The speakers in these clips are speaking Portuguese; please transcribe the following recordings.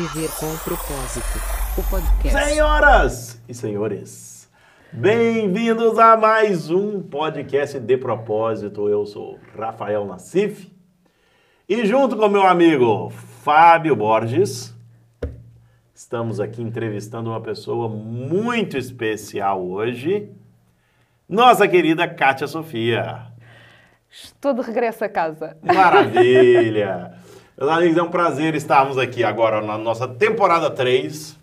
Viver com propósito. O podcast. Senhoras e senhores, bem-vindos a mais um podcast de propósito. Eu sou Rafael Nassif e junto com meu amigo Fábio Borges, estamos aqui entrevistando uma pessoa muito especial hoje, nossa querida Kátia Sofia. Estou de regresso a casa. Maravilha! Meus amigos, é um prazer estarmos aqui agora na nossa temporada 3,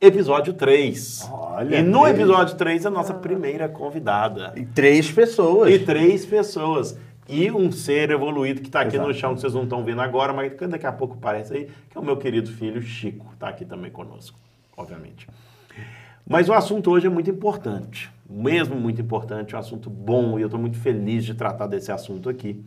episódio 3. Olha, e no três. episódio 3, a nossa primeira convidada. E três pessoas. E três pessoas. E um ser evoluído que está aqui Exato. no chão, que vocês não estão vendo agora, mas que daqui a pouco aparece aí, que é o meu querido filho Chico, está aqui também conosco, obviamente. Mas o assunto hoje é muito importante, mesmo muito importante, um assunto bom, e eu estou muito feliz de tratar desse assunto aqui,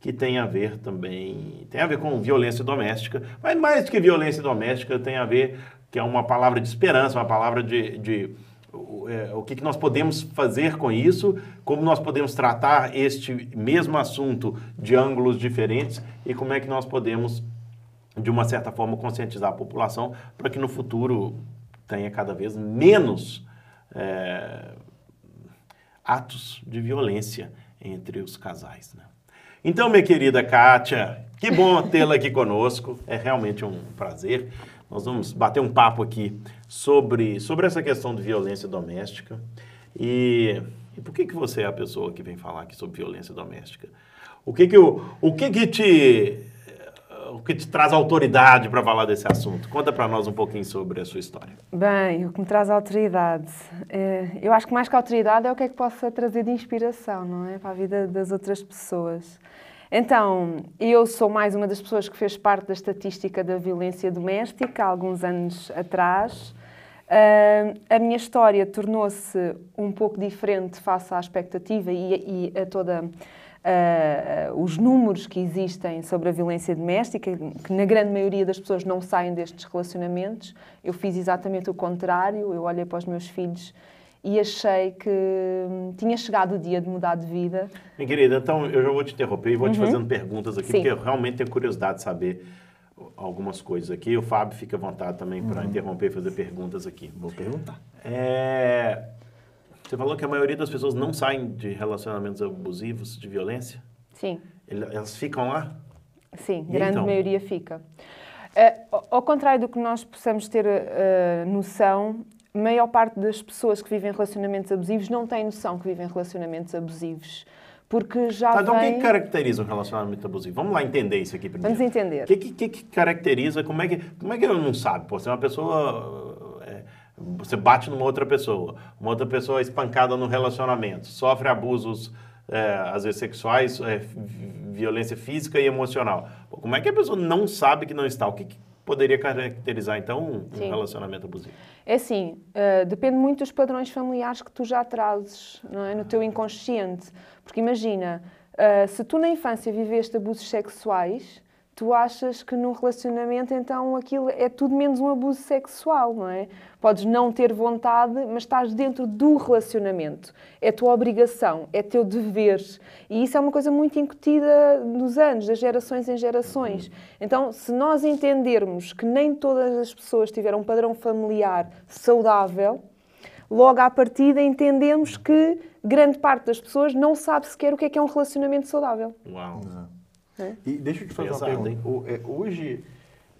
que tem a ver também, tem a ver com violência doméstica, mas mais do que violência doméstica, tem a ver, que é uma palavra de esperança, uma palavra de, de o, é, o que, que nós podemos fazer com isso, como nós podemos tratar este mesmo assunto de ângulos diferentes e como é que nós podemos, de uma certa forma, conscientizar a população para que no futuro tenha cada vez menos é, atos de violência entre os casais. Né? Então, minha querida Kátia, que bom tê-la aqui conosco, é realmente um prazer. Nós vamos bater um papo aqui sobre, sobre essa questão de violência doméstica. E, e por que, que você é a pessoa que vem falar aqui sobre violência doméstica? O que que, o, o que, que te o que te traz autoridade para falar desse assunto? Conta para nós um pouquinho sobre a sua história. Bem, o que me traz autoridade. É, eu acho que mais que autoridade é o que é que possa trazer de inspiração, não é? Para a vida das outras pessoas. Então, eu sou mais uma das pessoas que fez parte da estatística da violência doméstica há alguns anos atrás. Ah, a minha história tornou-se um pouco diferente face à expectativa e, e a toda ah, os números que existem sobre a violência doméstica, que na grande maioria das pessoas não saem destes relacionamentos. Eu fiz exatamente o contrário, eu olhei para os meus filhos e achei que hum, tinha chegado o dia de mudar de vida. Minha querida, então eu já vou te interromper e vou te fazendo perguntas aqui, Sim. porque eu realmente tenho curiosidade de saber algumas coisas aqui. O Fábio fica à vontade também para interromper e fazer perguntas aqui. Vou perguntar. É, Você falou que a maioria das pessoas não saem de relacionamentos abusivos, de violência? Sim. Elas ficam lá? Sim, E grande então? maioria fica. Eh, ao- contrário do que nós possamos ter eh, noção, a maior parte das pessoas que vivem relacionamentos abusivos não têm noção que vivem relacionamentos abusivos. Porque já Tá, então o que, vem... que caracteriza um relacionamento abusivo? Vamos lá entender isso aqui primeiro. Vamos entender. O que, que, que- caracteriza, como é que, como é que eu não sabe? Pô, você é uma pessoa, é, você bate numa outra pessoa, uma outra pessoa é espancada no relacionamento, sofre abusos, é, às vezes sexuais, é, vi- violência física e emocional. Pô, como é que a pessoa não sabe que não está? O que, que poderia caracterizar, então, um Sim. relacionamento abusivo? É assim, eh, depende muito dos padrões familiares que tu já trazes não é? no teu inconsciente. Porque imagina, eh, se tu na infância viveste abusos sexuais, tu achas que num relacionamento então aquilo é tudo menos um abuso sexual, não é? Podes não ter vontade, mas estás dentro do relacionamento. É tua obrigação, é teu dever. E isso é uma coisa muito incutida nos anos, das gerações em gerações. Então, se nós entendermos que nem todas as pessoas tiveram um padrão familiar saudável, logo à partida entendemos que grande parte das pessoas não sabe sequer o que é que é um relacionamento saudável. Uau. E deixa eu te fazer Pesado, uma pergunta. O- é, hoje,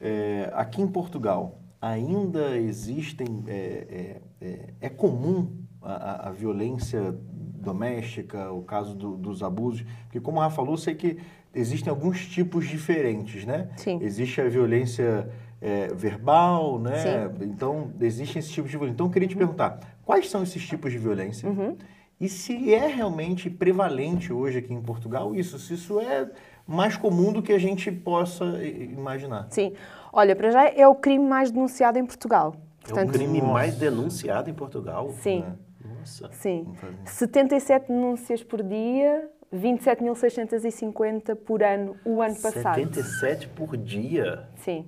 é, aqui em Portugal, ainda existem. É, é, é, é comum a, a- a violência doméstica, o caso do- dos abusos? Porque, como a Rafa falou, eu sei que existem alguns tipos diferentes, né? Sim. Existe a violência é, verbal, né? Sim. Então, existem esses tipos de violência. Então, eu queria te perguntar: quais são esses tipos de violência? Uhum. E se é realmente prevalente hoje aqui em Portugal isso? Se isso é mais comum do que a gente possa imaginar? Sim. Olha, para já é o crime mais denunciado em Portugal. É o crime mais denunciado em Portugal? Sim. Nossa. Sim. Não faz- 77 denúncias por dia, 27.650 por ano o ano passado. 77 por dia? Sim,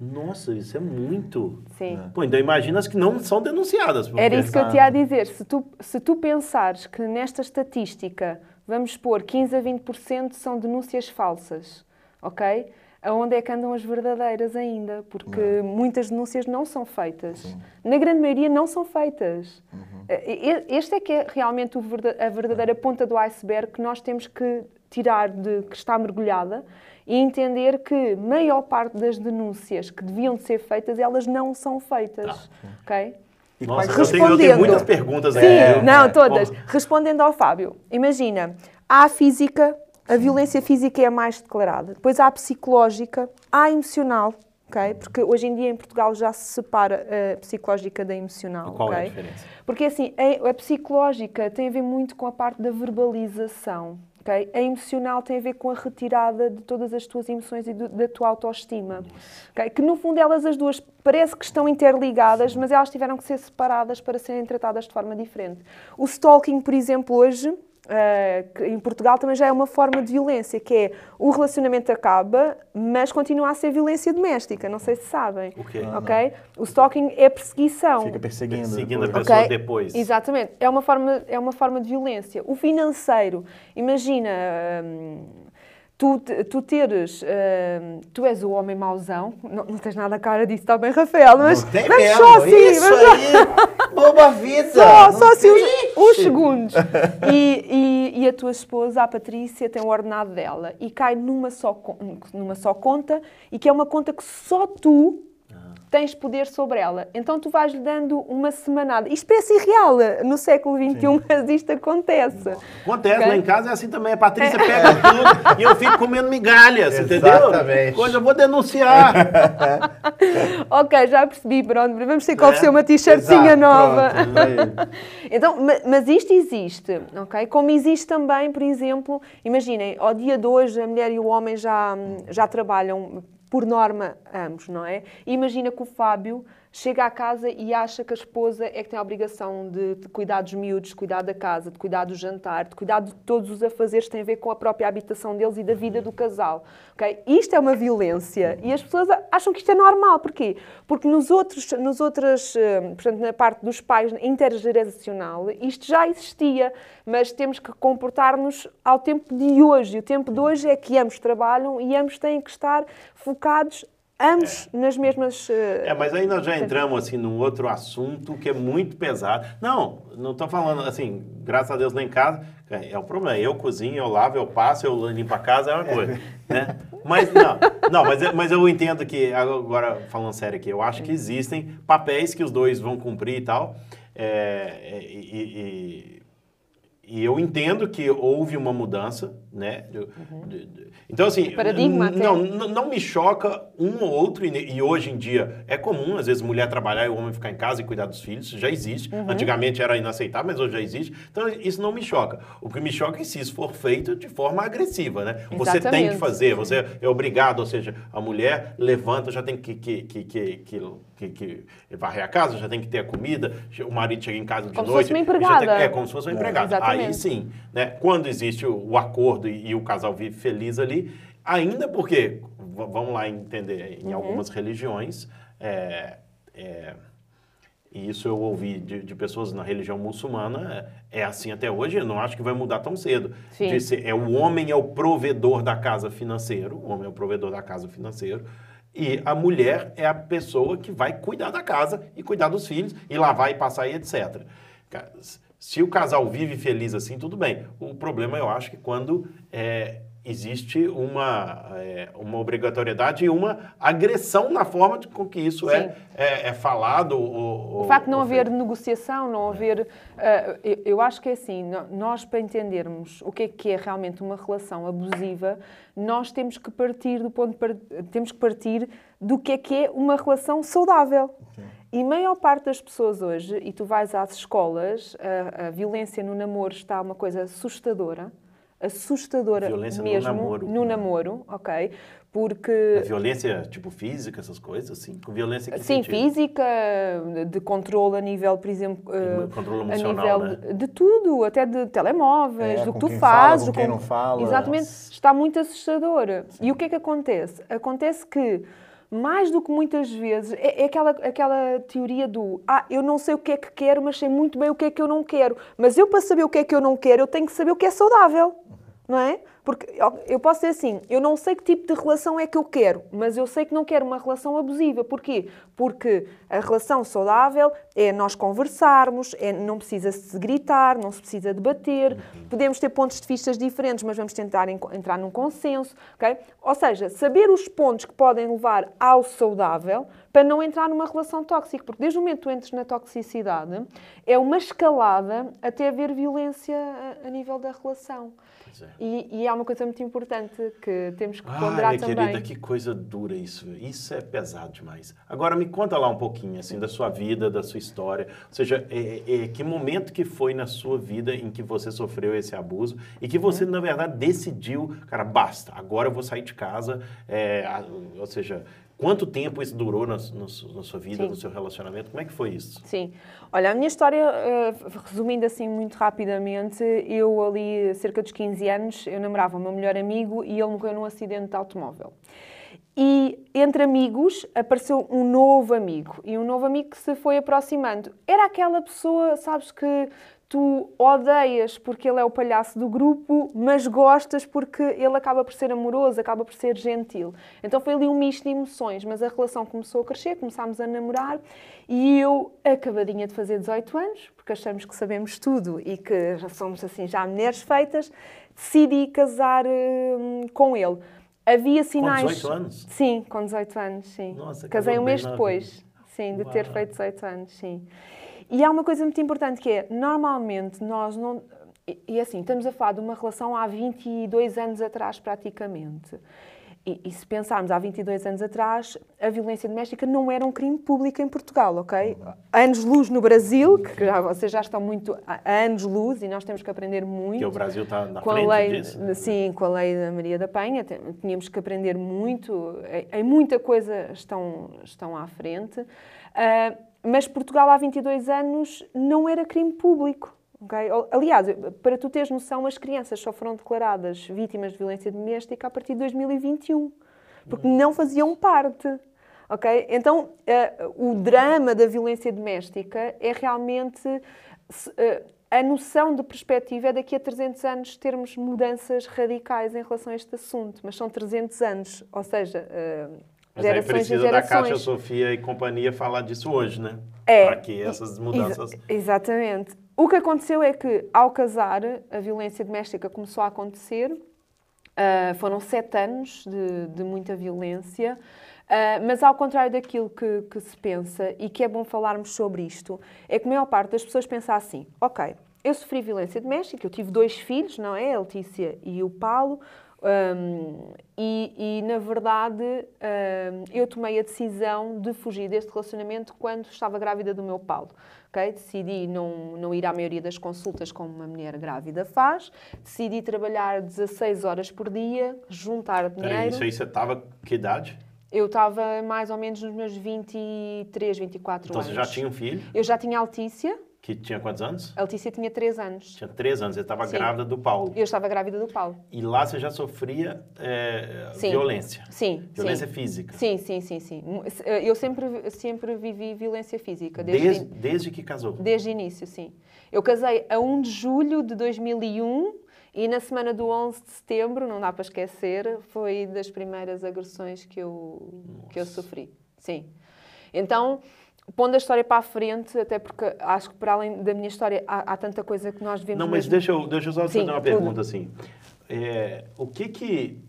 Nossa, isso é muito. sim. Pô, então imagina as que não são denunciadas. Era isso que eu te ia dizer. Se tu, se tu pensares que nesta estatística, vamos pôr 15 a 20% são denúncias falsas, ok? aonde é que andam as verdadeiras ainda, porque muitas denúncias não são feitas. Na grande maioria não são feitas. Eh, e- Este é que é realmente a verdadeira ponta do iceberg que nós temos que tirar de que está mergulhada e entender que maior parte das denúncias que deviam de ser feitas, elas não são feitas. Ok? E Nossa, eu tenho, eu tenho Respondendo. muitas perguntas Sim, aqui. É, não, é, todas. bom, Respondendo ao Fábio, imagina, há a física, a violência física é a mais declarada. Depois há a psicológica, há a emocional, ok? Porque hoje em dia em Portugal já se separa a psicológica da emocional, Qual é a diferença? Porque assim, a, a psicológica tem a ver muito com a parte da verbalização. Ok? A emocional tem a ver com a retirada de todas as tuas emoções e do- da tua autoestima. ok? Que no fundo elas as duas parece que estão interligadas, mas elas tiveram que ser separadas para serem tratadas de forma diferente. O stalking, por exemplo, hoje, que em Portugal também já é uma forma de violência, que é o relacionamento acaba, mas continua a ser violência doméstica. Não sei se sabem. O quê? Ok? O stalking é perseguição. Fica perseguindo. Seguindo a pessoa Ok, depois. Exatamente. É uma, forma, é uma forma de violência. O financeiro, imagina, hum, tu, tu teres, hum, tu és o homem mauzão, não, não tens nada a cara disso, está bem, Rafael, mas Não tem vamos mesmo. só assim, Isso só- aí, boba vida. só, só assim uns, uns segundos. E, e- e a tua esposa, a Patrícia, tem o ordenado dela e cai numa só, numa só conta e que é uma conta que só tu tens poder sobre ela. Então tu vais-lhe dando uma semanada. Isto parece irreal no século XXI, mas isto acontece. Acontece, Ok? lá em casa é assim também. A Patrícia pega tudo e eu fico comendo migalhas, entendeu? Exatamente. Quando eu vou denunciar. Ok, já percebi, pronto. Vamos ter que oferecer É? uma t-shirtzinha nova. pronto. Então, ma- mas isto existe, ok? Como existe também, por exemplo, imaginem, ao dia de hoje a mulher e o homem já, já trabalham, por norma, ambos, não é? Imagina que o Fábio chega à casa e acha que a esposa é que tem a obrigação de, de cuidar dos miúdos, de cuidar da casa, de cuidar do jantar, de cuidar de todos os afazeres que têm a ver com a própria habitação deles e da vida do casal, ok? Isto é uma violência e as pessoas acham que isto é normal. Porquê? Porque nos outros, nos outras, eh, portanto, na parte dos pais intergeracional, isto já existia, mas temos que comportar-nos ao tempo de hoje. O tempo de hoje é que ambos trabalham e ambos têm que estar focados, ambos nas mesmas. eh, É, mas aí nós já entramos assim num outro assunto que é muito pesado. Não, não estou falando assim, graças a Deus lá em casa, é, é o problema. Eu cozinho, eu lavo, eu passo, eu limpo a casa, é uma coisa. né? Mas não, não mas, eu- mas eu entendo que, agora falando sério aqui, eu acho que existem papéis que os dois vão cumprir e tal. é, é, e- e- e eu entendo que houve uma mudança, né? De- então, assim, Paradigma não, não me choca um ou outro, e, e hoje em dia é comum, às vezes, mulher trabalhar e o homem ficar em casa e cuidar dos filhos, isso já existe. Uhum. Antigamente era inaceitável, mas hoje já existe. Então, isso não me choca. O que me choca é se isso for feito de forma agressiva, né? Você tem Exatamente. que fazer, você é obrigado, ou seja, a mulher levanta, já tem que, que, que, que, que, que, varrer a casa, já tem que ter a comida, o marido chega em casa de Como se noite. fosse uma já tem- empregada. é, como se fosse uma empregada. Aí Exatamente. sim, né? Quando existe o, o acordo e, e o casal vive feliz ali, ainda porque, vamos lá entender, Uhum. em algumas religiões, é, é, e isso eu ouvi de, de pessoas na religião muçulmana, é, é assim até hoje, eu não acho que vai mudar tão cedo. Ser- é o homem é o provedor da casa financeiro, o homem é o provedor da casa financeiro, e a mulher é a pessoa que vai cuidar da casa e cuidar dos filhos, e lavar e passar e etc. Se o casal vive feliz assim, tudo bem. O problema, eu acho que quando é, existe uma, é, uma obrigatoriedade e uma agressão na forma de, com que isso é, é, é falado. Ou, O facto de não haver feito. negociação, não haver. ah, eu, eu acho que é assim, nós para entendermos o que é que é realmente uma relação abusiva, nós temos que partir do ponto de temos que partir do que é que é uma relação saudável. E a maior parte das pessoas hoje, e tu vais às escolas, a, a violência no namoro está uma coisa assustadora. Assustadora Violência no mesmo namoro. no namoro, ok? Porque A violência, tipo, física, essas coisas, assim? Com violência que Sim, sentido? física, de controle a nível, por exemplo, eh, controle a emocional, nível né? de tudo, até de telemóveis, É, do com que tu quem fala, fazes. com quem não fala. Exatamente, está muito assustador. E o que é que acontece? Acontece que, mais do que muitas vezes, é, é aquela, aquela teoria do ah, eu não sei o que é que quero, mas sei muito bem o que é que eu não quero. Mas eu, para saber o que é que eu não quero, eu tenho que saber o que é saudável, não é? Porque eu posso dizer assim, eu não sei que tipo de relação é que eu quero, mas eu sei que não quero uma relação abusiva. Porquê? Porque a relação saudável é nós conversarmos, é, não precisa se gritar, não se precisa debater, podemos ter pontos de vista diferentes, mas vamos tentar en- entrar num consenso, ok? Ou seja, saber os pontos que podem levar ao saudável para não entrar numa relação tóxica, porque desde o momento que tu entres na toxicidade, é uma escalada até haver violência a, a nível da relação. É. E, e há uma coisa muito importante que temos que ponderar Ai, também. querida, que coisa dura isso. Isso é pesado demais. Agora me conta lá um pouquinho, assim, da sua vida, da sua história. Ou seja, é, é, que momento que foi na sua vida em que você sofreu esse abuso e que você, Uhum. na verdade, decidiu, cara, basta, agora eu vou sair de casa. é, ou seja, quanto tempo isso durou na, na su- na sua vida, Sim. no seu relacionamento? Como é que foi isso? Sim. Olha, a minha história, eh, resumindo assim muito rapidamente, eu ali, cerca dos 15 anos, eu namorava o meu melhor amigo e ele morreu num acidente de automóvel. E entre amigos apareceu um novo amigo e um novo amigo que se foi aproximando. Era aquela pessoa, sabes, que tu odeias porque ele é o palhaço do grupo, mas gostas porque ele acaba por ser amoroso, acaba por ser gentil. Então foi ali um misto de emoções, mas a relação começou a crescer, começámos a namorar e eu, acabadinha de fazer 18 anos, porque achamos que sabemos tudo e que já somos assim já mulheres feitas, decidi casar hum, com ele. Havia sinais. 18 anos? Sim, com 18 anos, sim. Nossa, Casei um mês depois, sim, de ter Uau. feito 18 anos, sim. E há uma coisa muito importante que é, normalmente nós não... E, e assim, estamos a falar de uma relação há 22 anos atrás, praticamente. E, e se pensarmos há 22 anos atrás, a violência doméstica não era um crime público em Portugal, ok? Anos-luz no Brasil, que já, vocês já estão muito a a anos-luz e nós temos que aprender muito Porque o Brasil está na com a frente lei, disso? sim, com a lei da Maria da Penha, tínhamos que aprender muito, em, muita coisa estão, estão à frente, Ah, mas Portugal há 22 anos não era crime público. ok? O- Aliás, para tu teres noção, as crianças só foram declaradas vítimas de violência doméstica a partir de 2021, porque não faziam parte. Ok? Então, eh, o drama da violência doméstica é realmente eh, a noção de perspectiva é daqui a 300 anos termos mudanças radicais em relação a este assunto, mas são 300 anos, ou seja, eh, Mas aí precisa da Cátia gerações. Sofia e companhia falar disso hoje, né? É. Para que essas mudanças... Exa- exatamente. O que aconteceu é que, ao casar, a violência doméstica começou a acontecer. Ah, foram sete anos de, de muita violência. Ah, mas, ao contrário daquilo que, que se pensa, e que é bom falarmos sobre isto, é que a maior parte das pessoas pensa assim: ok, eu sofri violência doméstica, eu tive dois filhos, não é? A Letícia e o Paulo. Hum, e, e, na verdade, hum, eu tomei a decisão de fugir deste relacionamento quando estava grávida do meu Paulo. ok? Decidi não, não ir à maioria das consultas como uma mulher grávida faz. Decidi trabalhar 16 horas por dia, juntar dinheiro. Peraí, isso aí você estava... Que idade? Eu estava mais ou menos nos meus 23, 24 Então anos. você já tinha um filho, Eu já tinha a Letícia. Que tinha quantos anos? A Letícia tinha 3 anos. Tinha três anos, você estava grávida do Paulo. Eu estava grávida do Paulo. E lá você já sofria é, Sim. violência. Sim, Violência sim. física. Sim, sim, sim, sim. Eu sempre, sempre vivi violência física, desde, Desde, desde que casou. desde o início, sim. Eu casei a 1 de julho de 2001 e na semana do 11 de setembro, não dá para esquecer, foi das primeiras agressões que eu, que eu sofri. Sim. Então, pondo a história para a frente, até porque acho que para além da minha história há, há tanta coisa que nós devemos Não, mas mesmo- deixa eu, deixa eu só Sim, fazer uma tudo. pergunta assim. É, o que que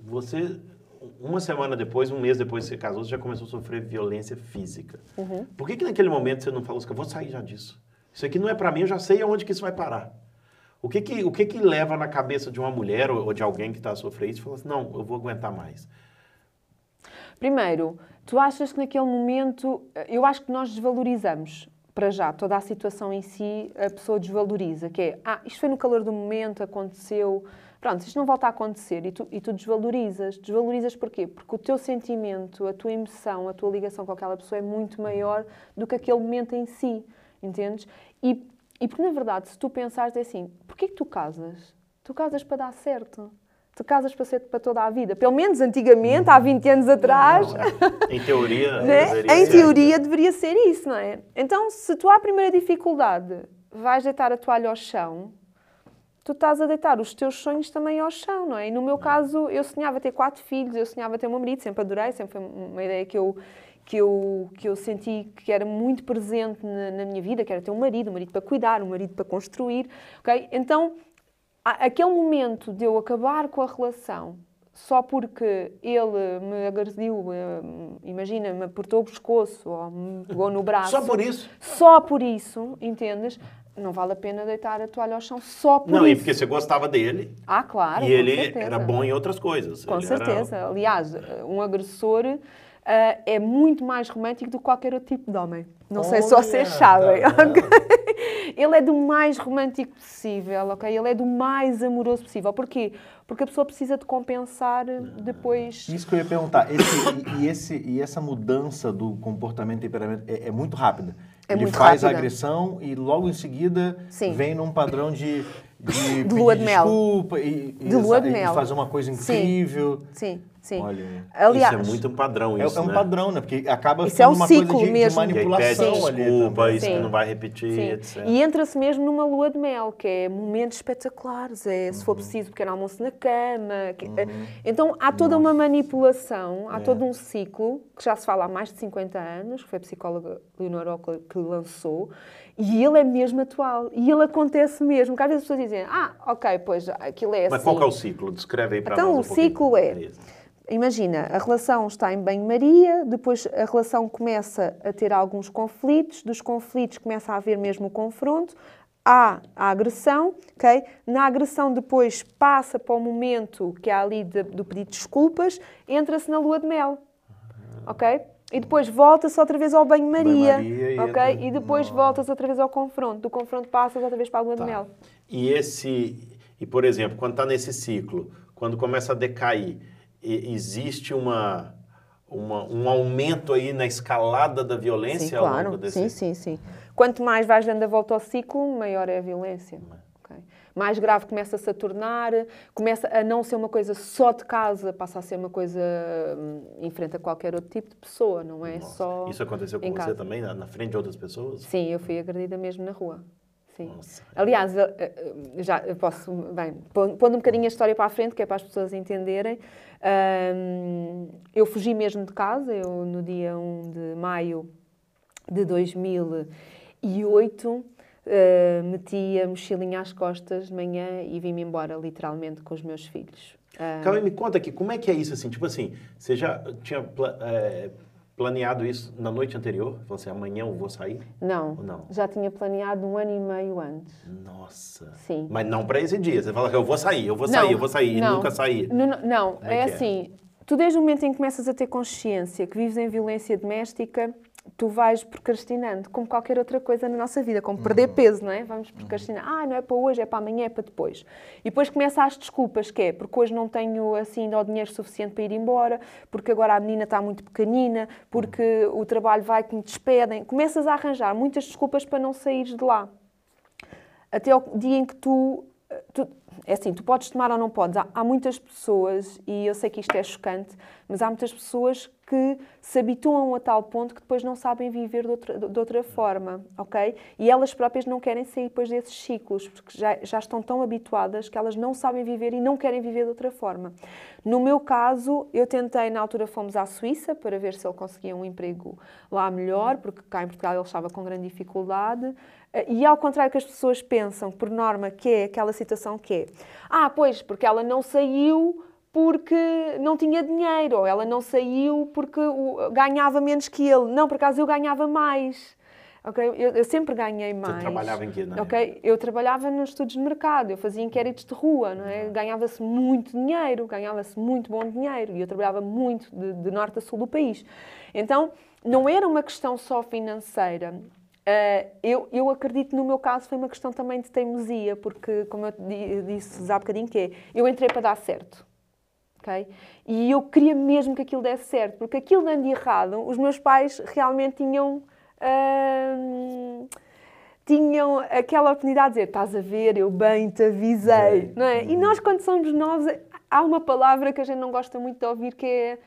você, uma semana depois, um mês depois que você casou, você já começou a sofrer violência física. Uhum. Por que que naquele momento você não falou assim, eu vou sair já disso? Isso aqui não é pra mim, eu já sei aonde que isso vai parar. O que que, o que que leva na cabeça de uma mulher ou, ou de alguém que está a sofrer isso e fala assim, não, eu vou aguentar mais. Primeiro, tu achas que naquele momento, eu acho que nós desvalorizamos para já toda a situação em si, a pessoa desvaloriza, que é, ah, isto foi no calor do momento, aconteceu, pronto, isto não volta a acontecer e tu, e tu desvalorizas. Desvalorizas porquê? Porque o teu sentimento, a tua emoção, a tua ligação com aquela pessoa é muito maior do que aquele momento em si, entendes? E, e porque, na verdade, se tu pensares é assim, porquê que tu casas? Tu casas para dar certo. Tu casas para ser para toda a vida. Pelo menos antigamente, há 20 anos atrás, Em teoria, né? deveria em ser. teoria deveria ser isso, não é? Então, se tu à primeira dificuldade vais deitar a toalha ao chão, tu estás a deitar os teus sonhos também ao chão, não é? E no meu caso, eu sonhava ter quatro filhos, eu sonhava ter um marido, sempre adorei, sempre foi uma ideia que eu, que eu, que eu senti que era muito presente na, na minha vida, que era ter um marido, um marido para cuidar, um marido para construir, ok? Então, aquele momento de eu acabar com a relação só porque ele me agrediu, eh, imagina, me apertou o pescoço ou me pegou no braço. Só por isso? Só por isso, entendes? Não vale a pena deitar a toalha ao chão só por Não, e isso. porque você gostava dele Ah, claro. e ele certeza. era bom em outras coisas. Com Ele era- certeza. Aliás, um agressor ah, é muito mais romântico do que qualquer outro tipo de homem. Não sei se vocês sabem. tá vendo? ok? Ele é do mais romântico possível, ok? Ele é do mais amoroso possível. Porquê? Porque a pessoa precisa de compensar depois. Isso que eu ia perguntar. Esse- e, e esse, e essa mudança do comportamento e temperamento é, é muito rápida. É Ele faz a rápida. agressão e logo em seguida Sim. vem num padrão de, de, De lua de mel. desculpa e, e De lua de e mel. fazer uma coisa incrível. Sim, sim. Olha, Aliás, Isso é muito um padrão, é, isso, é um né? padrão, né? Porque acaba Isso é ficando um uma ciclo coisa de, de mesmo. E aí pede manipulação ali. desculpa, também. isso Sim. que não vai repetir, Sim. etc. E entra-se mesmo numa lua de mel, que é momentos espetaculares, é se for preciso pequeno almoço na cama. que- é- Então há toda uma manipulação, há todo um ciclo, que já se fala há mais de 50 anos, que foi a psicóloga Leonor Ockley que lançou, e ele é mesmo atual, e ele acontece mesmo, que às vezes as pessoas dizem, ah, ok, pois aquilo é Mas assim. qual que é o ciclo? Descreve aí para Então, nós um o pouquinho. ciclo é-. Imagina, a relação está em banho-maria, depois a relação começa a ter alguns conflitos, dos conflitos começa a haver mesmo o confronto, há a agressão, ok? Na agressão depois passa para o momento que há ali de- do pedido de desculpas, entra-se na lua de mel, ok? E depois volta-se outra vez ao banho-maria, ok? entra- E depois Nossa. voltas outra vez ao confronto, do confronto passas outra vez para a lua Tá. de mel. E esse, e por exemplo, quando está nesse ciclo, quando começa a decair, existe uma, uma- um aumento aí na escalada da violência Sim, ao claro. longo desse... Sim, sim, sim. Quanto mais vais dando a volta ao ciclo, maior é a violência. Ok? Mais grave começa-se a tornar, começa a não ser uma coisa só de casa, passa a ser uma coisa hum, em frente a qualquer outro tipo de pessoa, não é Nossa. só. Isso aconteceu com você casa. também, na, na frente de outras pessoas? Sim, eu fui agredida mesmo na rua. Sim. Nossa. Aliás, eu- eu- já posso, bem, pon- pondo um bocadinho a história para a frente, que é para as pessoas entenderem. eu fugi mesmo de casa, eu no dia 1 de maio de 2008 eh, meti a mochilinha às costas de manhã e vim-me embora, literalmente, com os meus filhos. Ah, Calma, me conta aqui, como é que é isso assim? Tipo assim, você já tinha é, planeado isso na noite anterior? Falou assim, amanhã eu vou sair? não, Ou não? já tinha planeado um ano e meio antes. Nossa. Sim. Mas não para esse dia. Você fala que eu vou sair, eu vou sair, eu vou sair, e não. nunca sair. Não, não, não, é é, é? assim, tu desde o momento em que começas a ter consciência que vives em violência doméstica, tu vais procrastinando, como qualquer outra coisa na nossa vida, como perder Uhum. peso, não é? Vamos procrastinar. Ah, não é para hoje, é para amanhã, é para depois. E depois começa as desculpas, que é porque hoje não tenho assim ainda o dinheiro suficiente para ir embora, porque agora a menina está muito pequenina, porque o trabalho vai que me despedem. Começas a arranjar muitas desculpas para não saíres de lá até ao dia em que tu, tu- é assim, tu podes tomar ou não podes. Há, há muitas pessoas, e eu sei que isto é chocante, mas há muitas pessoas que se habituam a tal ponto que depois não sabem viver de outra, de outra forma, ok? E elas próprias não querem sair depois desses ciclos, porque já, já estão tão habituadas que elas não sabem viver e não querem viver de outra forma. No meu caso, eu tentei, na altura fomos à Suíça para ver se ele conseguia um emprego lá melhor, porque cá em Portugal ele estava com grande dificuldade. E ao contrário que as pessoas pensam, por norma, que é aquela situação que é ah, pois, porque ela não saiu porque não tinha dinheiro, ou ela não saiu porque ganhava menos que ele. Não, por acaso eu ganhava mais. ok? Eu, eu sempre ganhei mais. trabalhava em quê, não é? Ok? Eu trabalhava nos estudos de mercado, eu fazia inquéritos de rua, não é? Ganhava-se muito dinheiro, ganhava-se muito bom dinheiro, e eu trabalhava muito de, de norte a sul do país. Então, não era uma questão só financeira. Ah, eu, eu acredito, no meu caso, foi uma questão também de teimosia, porque, como eu di- disse há bocadinho, que é, eu entrei para dar certo. E eu queria mesmo que aquilo desse certo, porque aquilo dando errado, os meus pais realmente tinham. ah, tinham aquela oportunidade de dizer: estás a ver, eu bem te avisei, não é? E nós, quando somos novos, há uma palavra que a gente não gosta muito de ouvir que é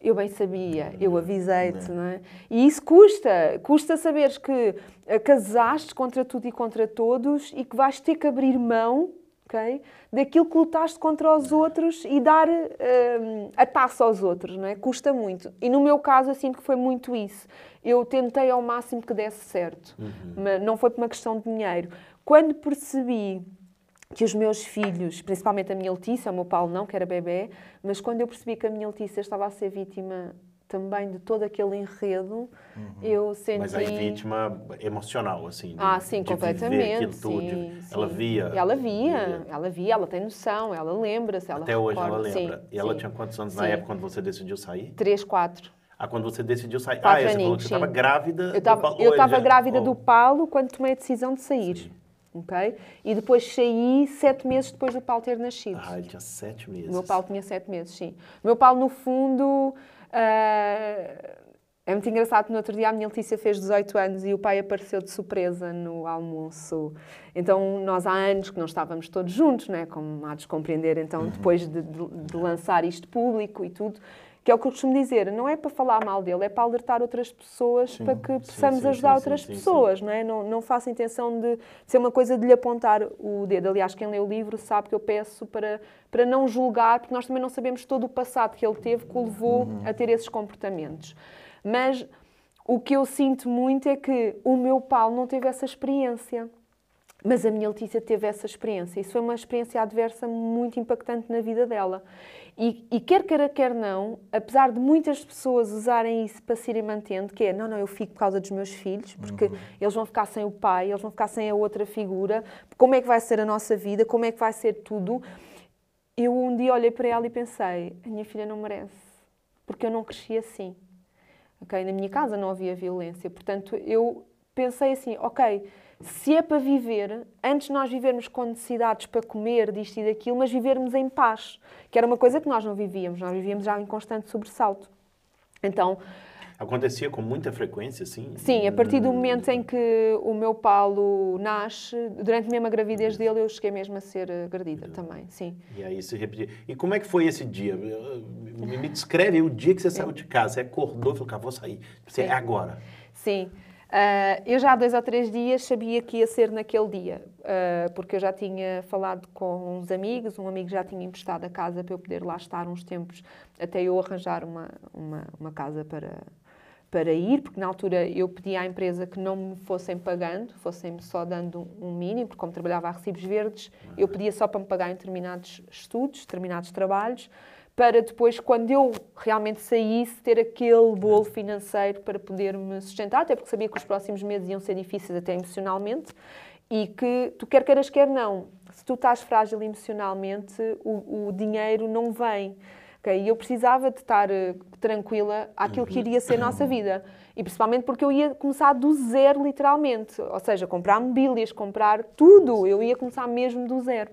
eu bem sabia, eu avisei-te, não é? E isso custa, custa saberes que eh, casaste contra tudo e contra todos e que vais ter que abrir mão, ok? Daquilo que lutaste contra os outros e dar hum, a taça aos outros, não é? Custa muito. E no meu caso, eu sinto que foi muito isso. Eu tentei ao máximo que desse certo, mas não foi por uma questão de dinheiro. Quando percebi que os meus filhos, principalmente a minha Letícia, o meu Paulo não, que era bebê, mas quando eu percebi que a minha Letícia estava a ser vítima também de todo aquele enredo, eu senti... Mas aí vítima emocional, assim. de- Ah, sim, de completamente. aquilo tudo, de- sim, Ela sim. via. Ela via, via. ela via, ela tem noção, ela lembra-se, ela Até hoje ela lembra. Sim, e ela sim. tinha quantos anos na Sim. época quando você decidiu sair? Três, quatro. Ah, quando você decidiu sair. Quatro ah, é, você falou que estava sim. grávida. Eu estava eu já- grávida ou- do Paulo quando tomei a decisão de sair. ok? E depois saí sete meses depois do Paulo ter nascido. Ah, ele tinha sete meses. O meu Paulo tinha sete meses, sim. O meu Paulo, no fundo, ah, é muito engraçado que no outro dia a minha Letícia fez 18 anos e o pai apareceu de surpresa no almoço. Então, nós há anos que não estávamos todos juntos, né? como há de compreender, então, depois de, de- de lançar isto público e tudo, que é o que eu costumo dizer, não é para falar mal dele, é para alertar outras pessoas para que possamos sim, ajudar sim, outras sim, sim, pessoas, não é? Não, não faço intenção de ser uma coisa de lhe apontar o dedo. Aliás, quem lê o livro sabe que eu peço para, para não julgar, porque nós também não sabemos todo o passado que ele teve que o levou a ter esses comportamentos. Mas o que eu sinto muito é que o meu Paulo não teve essa experiência. Mas a minha Letícia teve essa experiência. Isso foi uma experiência adversa muito impactante na vida dela. E, e quer queira, quer não, apesar de muitas pessoas usarem isso para se irem mantendo, que é, não, não, eu fico por causa dos meus filhos, porque eles vão ficar sem o pai, eles vão ficar sem a outra figura, como é que vai ser a nossa vida, como é que vai ser tudo. Eu um dia olhei para ela e pensei, a minha filha não merece, porque eu não cresci assim. Ok, Na minha casa não havia violência, portanto eu pensei assim, ok, se é para viver, antes nós vivermos com necessidades para comer, disto e daquilo, mas vivermos em paz, que era uma coisa que nós não vivíamos, nós vivíamos já em constante sobressalto. Então, Acontecia com muita frequência, assim? sim, a partir do momento em que o meu Paulo nasce, durante mesmo a gravidez dele, eu cheguei mesmo a ser agredida também, sim. E aí se repetia. E como é que foi esse dia? Me descreve o dia que você saiu de casa. Você acordou e falou, vou sair. Você Sim. é agora. Sim. Ah, eu já há dois ou três dias sabia que ia ser naquele dia, ah, porque eu já tinha falado com uns amigos, um amigo já tinha emprestado a casa para eu poder lá estar uns tempos, até eu arranjar uma, uma, uma casa para, para ir, porque na altura eu pedi à empresa que não me fossem pagando, fossem-me só dando um mínimo, porque como trabalhava a recibos verdes, eu pedia só para me pagar em determinados estudos, determinados trabalhos, para depois, quando eu realmente saísse, ter aquele bolo financeiro para poder me sustentar, até porque sabia que os próximos meses iam ser difíceis até emocionalmente e que tu quer queiras, quer não, se tu estás frágil emocionalmente, o, o dinheiro não vem. ok? E eu precisava de estar eh, tranquila àquilo que iria ser a nossa vida. E principalmente porque eu ia começar do zero, literalmente. Ou seja, comprar mobílias, comprar tudo. Eu ia começar mesmo do zero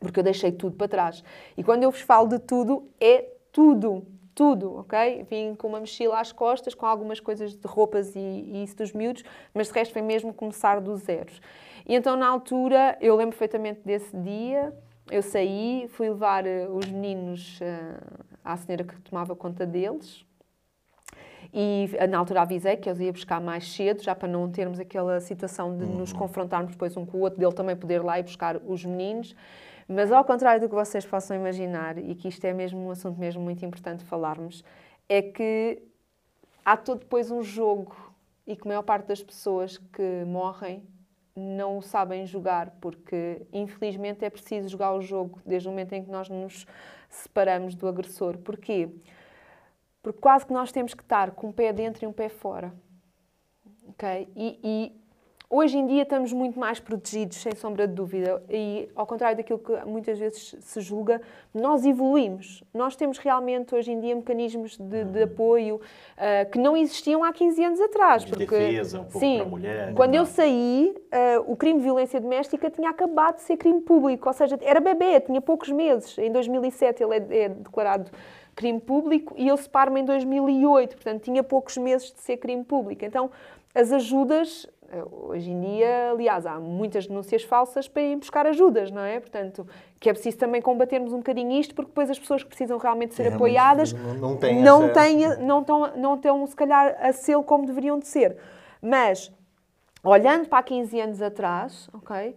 porque eu deixei tudo para trás. E quando eu vos falo de tudo, é tudo. Tudo, ok? Vim com uma mochila às costas, com algumas coisas de roupas e, e isso dos miúdos, mas de resto foi mesmo começar do zero. E então, na altura, eu lembro perfeitamente desse dia, eu saí, fui levar eh, os meninos eh, à senhora que tomava conta deles, e eh, na altura avisei que eu os ia buscar mais cedo, já para não termos aquela situação de nos confrontarmos depois um com o outro, dele também poder lá ir buscar os meninos. Mas ao contrário do que vocês possam imaginar, e que isto é mesmo um assunto mesmo muito importante falarmos, é que há todo depois um jogo e que a maior parte das pessoas que morrem não sabem jogar, porque infelizmente é preciso jogar o jogo desde o momento em que nós nos separamos do agressor. Porquê? Porque quase que nós temos que estar com um pé dentro e um pé fora. Ok? E, e hoje em dia estamos muito mais protegidos, sem sombra de dúvida. E ao contrário daquilo que muitas vezes se julga, nós evoluímos. Nós temos realmente hoje em dia mecanismos de, de apoio ah, que não existiam há 15 anos atrás. De porque, defesa, um pouco sim, para a mulher. quando eu não. saí, ah, o crime de violência doméstica tinha acabado de ser crime público, ou seja, era bebê, tinha poucos meses. Em 2007 ele é, é declarado crime público e eu separo-me em 2008, portanto tinha poucos meses de ser crime público. Então, as ajudas, hoje em dia, aliás, há muitas denúncias falsas para ir buscar ajudas, não é? Portanto, que é preciso também combatermos um bocadinho isto, porque depois as pessoas que precisam realmente ser Realmente apoiadas não- não têm não têm, não estão, não estão, se calhar, a ser como deveriam de ser. Mas, olhando para há 15 anos atrás, ok?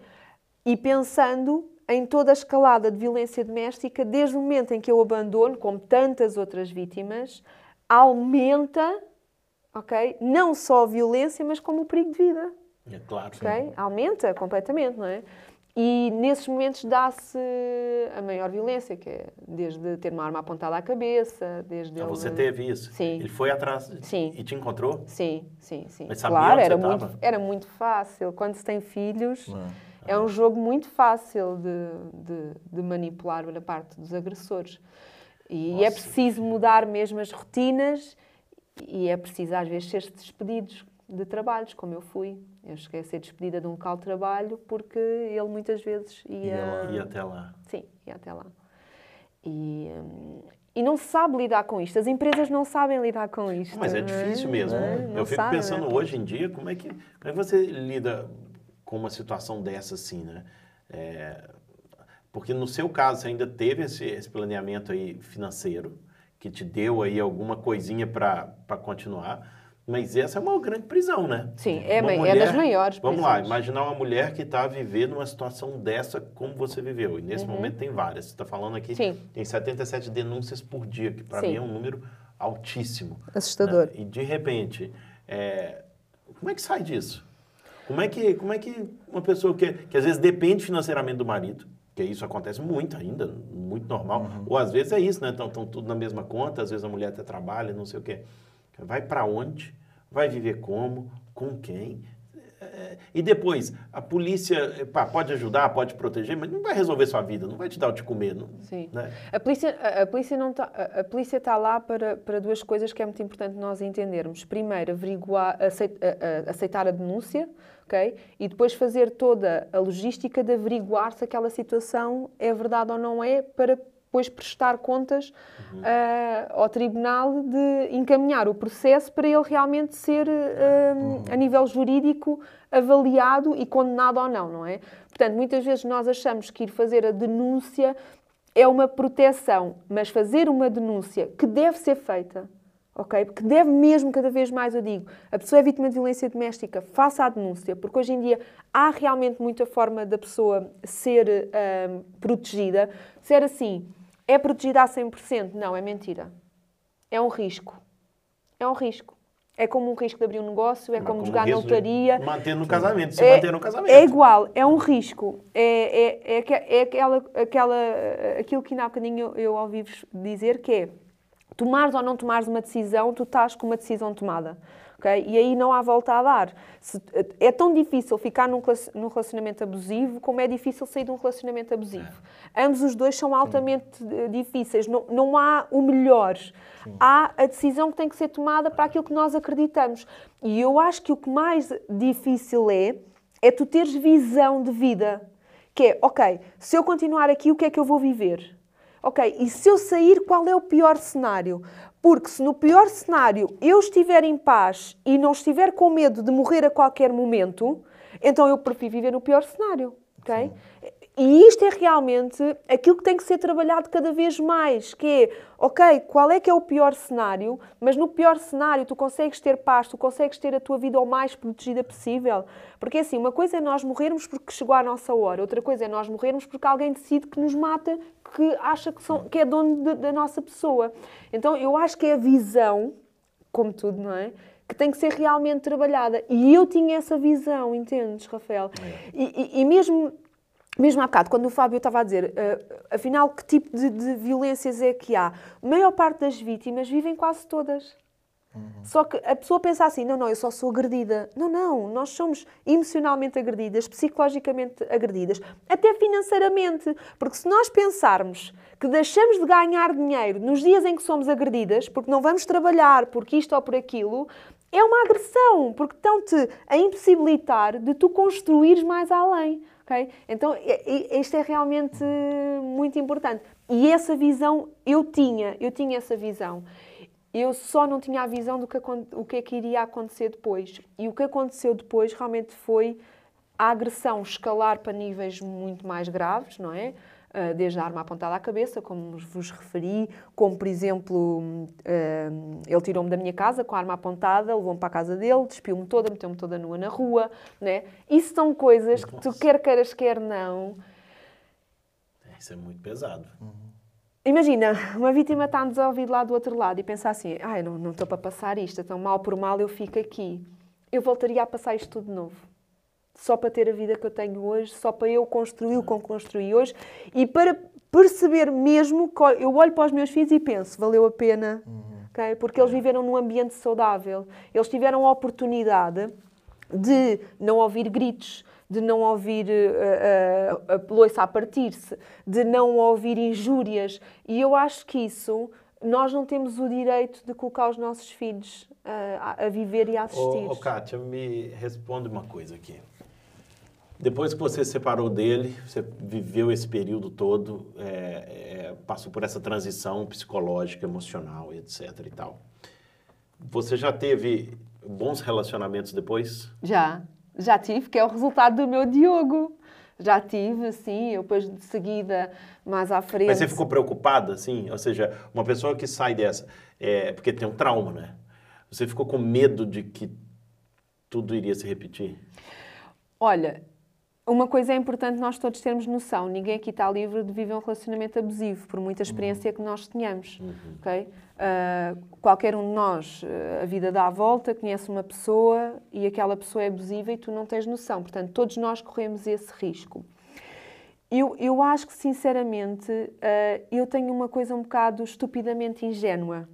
E pensando em toda a escalada de violência doméstica, desde o momento em que eu abandono, como tantas outras vítimas, aumenta, ok? Não só a violência, mas como o perigo de vida. É claro. ok? Aumenta completamente, não é? E nesses momentos dá-se a maior violência, que é desde ter uma arma apontada à cabeça, desde Então ele- você teve isso? Sim. Ele foi atrás Sim. e te encontrou? Sim, sim, sim. Mas sabia claro, onde era muito, tava? era muito fácil. Quando se tem filhos, É. é um jogo muito fácil de, de, de manipular na parte dos agressores. E é preciso mudar mesmo as rotinas e é preciso às vezes ser despedidos de trabalhos, como eu fui. Eu cheguei a ser despedida de um local de trabalho porque ele muitas vezes ia... Ia lá. E até lá. Sim, ia até lá. E, hum, e não se sabe lidar com isto. As empresas não sabem lidar com isto. Mas é não difícil mesmo. Não é? Eu fico sabem, pensando é? hoje em dia, como é, que, como é que você lida com uma situação dessa assim, né? É, porque no seu caso, você ainda teve esse, esse planeamento aí financeiro, que te deu aí alguma coisinha para continuar, mas essa é uma grande prisão, né? Sim, é, Uma ma- é das maiores Vamos lá, imaginar uma mulher que está vivendo uma situação dessa como você viveu. E Uhum. nesse momento tem várias. Você está falando aqui, Sim. tem 77 denúncias por dia, que para mim é um número altíssimo. Assustador. né? E de repente, é, como é que sai disso? Como é que, como é que uma pessoa que, que às vezes depende financeiramente do marido, que isso acontece muito ainda, muito normal, Uhum. ou às vezes é isso, né? Estão tudo na mesma conta, às vezes a mulher até trabalha, não sei o quê. Vai para onde? Vai viver como? Com quem? E depois, a polícia pá, pode ajudar, pode proteger, mas não vai resolver sua vida, não vai te dar o de comer. Não, Sim. né? A polícia, a, a polícia não tá, a, a polícia está lá para, para duas coisas que é muito importante nós entendermos. Primeiro, averiguar, aceit- a- a- aceitar a denúncia, ok? E depois fazer toda a logística de averiguar se aquela situação é verdade ou não é, para depois prestar contas ah, ao tribunal de encaminhar o processo para ele realmente ser, ah, a nível jurídico, avaliado e condenado ou não, não é? Portanto, muitas vezes nós achamos que ir fazer a denúncia é uma proteção, mas fazer uma denúncia que deve ser feita, ok? Porque deve mesmo, cada vez mais eu digo, a pessoa é vítima de violência doméstica, faça a denúncia, porque hoje em dia há realmente muita forma da pessoa ser ahm, protegida. Ser assim, é protegida a 100%? Não, é mentira. É um risco. É um risco. É como um risco de abrir um negócio, é Mas como, como jogar na lotaria. Manter no casamento, se É- manter no casamento. É igual, é um risco. É, é, é, é aquela, aquela, aquilo que ainda há bocadinho eu, eu ouvi-vos dizer, que é tomares ou não tomares uma decisão, tu estás com uma decisão tomada. E aí não há volta a dar. Se- é tão difícil ficar num, num relacionamento abusivo como é difícil sair de um relacionamento abusivo. Ambos os dois são altamente eh, difíceis. Não, não há o melhor. Há a decisão que tem que ser tomada para aquilo que nós acreditamos. E eu acho que o que mais difícil é, é tu teres visão de vida. Que é, ok, se eu continuar aqui, o que é que eu vou viver? Ok, e se eu sair, qual é o pior cenário? Porque se no pior cenário eu estiver em paz e não estiver com medo de morrer a qualquer momento, então eu prefiro viver no pior cenário. Ok? E isto é realmente aquilo que tem que ser trabalhado cada vez mais, que é, ok, qual é que é o pior cenário, mas no pior cenário tu consegues ter paz, tu consegues ter a tua vida o mais protegida possível. Porque assim, uma coisa é nós morrermos porque chegou a nossa hora, outra coisa é nós morrermos porque alguém decide que nos mata, que acha que, são, que é dono de- da nossa pessoa. Então eu acho que é a visão, como tudo, não é? Que tem que ser realmente trabalhada. E eu tinha essa visão, entendes, Rafael? E, e- e mesmo, mesmo há bocado, quando o Fábio estava a dizer, ah, afinal, que tipo de, de violências é que há? A maior parte das vítimas vivem quase todas. Só que a pessoa pensa assim: não, não, eu só sou agredida. Não, não, nós somos emocionalmente agredidas, psicologicamente agredidas, até financeiramente. Porque se nós pensarmos que deixamos de ganhar dinheiro nos dias em que somos agredidas, porque não vamos trabalhar, porque isto ou por aquilo, é uma agressão, porque estão-te a impossibilitar de tu construires mais além. Ok? Então, isto é realmente muito importante. E essa visão eu tinha, eu tinha essa visão. Eu só não tinha a visão do que, o que é que iria acontecer depois. E o que aconteceu depois realmente foi a agressão escalar para níveis muito mais graves, não é? Ah, desde a arma apontada à cabeça, como vos referi, como, por exemplo, ah, ele tirou-me da minha casa com a arma apontada, levou-me para a casa dele, despiu-me toda, meteu-me toda nua na rua, né? Isso são coisas que tu quer queiras, quer não, Isso é muito pesado. Imagina, uma vítima está-nos a ouvir lá do outro lado e pensa assim: ai, não não estou para passar isto, então mal por mal eu fico aqui. Eu voltaria a passar isto tudo de novo. Só para ter a vida que eu tenho hoje, só para eu construir o que eu construí hoje e para perceber mesmo que eu olho para os meus filhos e penso: valeu a pena, ok? porque eles viveram num ambiente saudável, eles tiveram a oportunidade de não ouvir gritos, de não ouvir eh, a, a, loiça a partir-se, de não ouvir injúrias. E eu acho que isso nós não temos o direito de colocar os nossos filhos eh, a, a viver e a assistir. Ô, ô, Kátia, me responde uma coisa aqui. Depois que você se separou dele, você viveu esse período todo, é, é, passou por essa transição psicológica, emocional, etc e tal. Você já teve bons relacionamentos depois? Já, já tive, que é o resultado do meu Diogo. Já tive, sim, eu depois de seguida, mais à frente. Mas você ficou preocupada, assim? Ou seja, uma pessoa que sai dessa, é, porque tem um trauma, né? Você ficou com medo de que tudo iria se repetir? Olha, uma coisa é importante nós todos termos noção: ninguém aqui está livre de viver um relacionamento abusivo, por muita experiência que nós tenhamos. ok? Ah, qualquer um de nós, ah, a vida dá a volta, conhece uma pessoa e aquela pessoa é abusiva e tu não tens noção. Portanto, todos nós corremos esse risco. Eu, eu acho que, sinceramente, ah, eu tenho uma coisa um bocado estupidamente ingênua,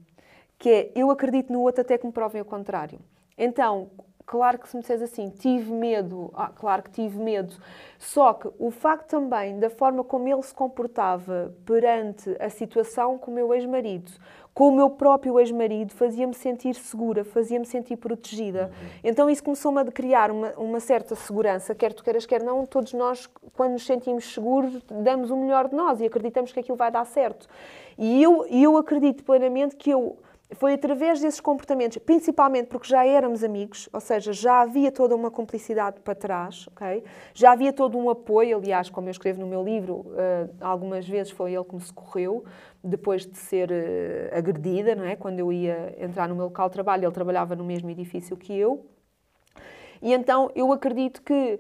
que é eu acredito no outro até que me provem o contrário. Então, claro que se me disseres assim, tive medo, ah, claro que tive medo, só que o facto também da forma como ele se comportava perante a situação com o meu ex-marido, com o meu próprio ex-marido, fazia-me sentir segura, fazia-me sentir protegida. Então isso começou-me a criar uma, uma certa segurança, quer tu queiras, quer não, todos nós, quando nos sentimos seguros, damos o melhor de nós e acreditamos que aquilo vai dar certo. E eu, e eu acredito plenamente que eu foi através desses comportamentos, principalmente porque já éramos amigos, ou seja, já havia toda uma cumplicidade para trás, ok? Já havia todo um apoio, aliás, como eu escrevo no meu livro, eh, algumas vezes foi ele que me socorreu, depois de ser eh, agredida, não é? Quando eu ia entrar no meu local de trabalho, ele trabalhava no mesmo edifício que eu. E então eu acredito que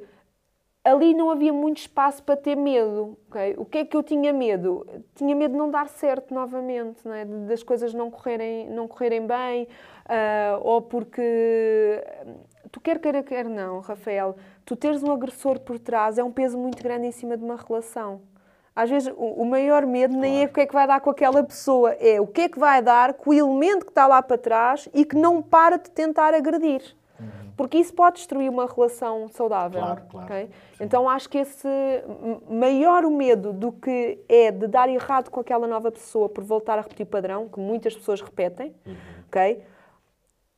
ali não havia muito espaço para ter medo. ok? O que é que eu tinha medo? Tinha medo de não dar certo novamente, é? Das coisas não correrem, não correrem bem, ah, ou porque tu quer queira, quer não, Rafael, tu teres um agressor por trás é um peso muito grande em cima de uma relação. Às vezes o o maior medo nem é o que é que vai dar com aquela pessoa, é o que é que vai dar com o elemento que está lá para trás e que não para de tentar agredir. Porque isso pode destruir uma relação saudável. Claro, claro. ok? Então acho que esse maior o medo do que é de dar errado com aquela nova pessoa por voltar a repetir o padrão, que muitas pessoas repetem, ok?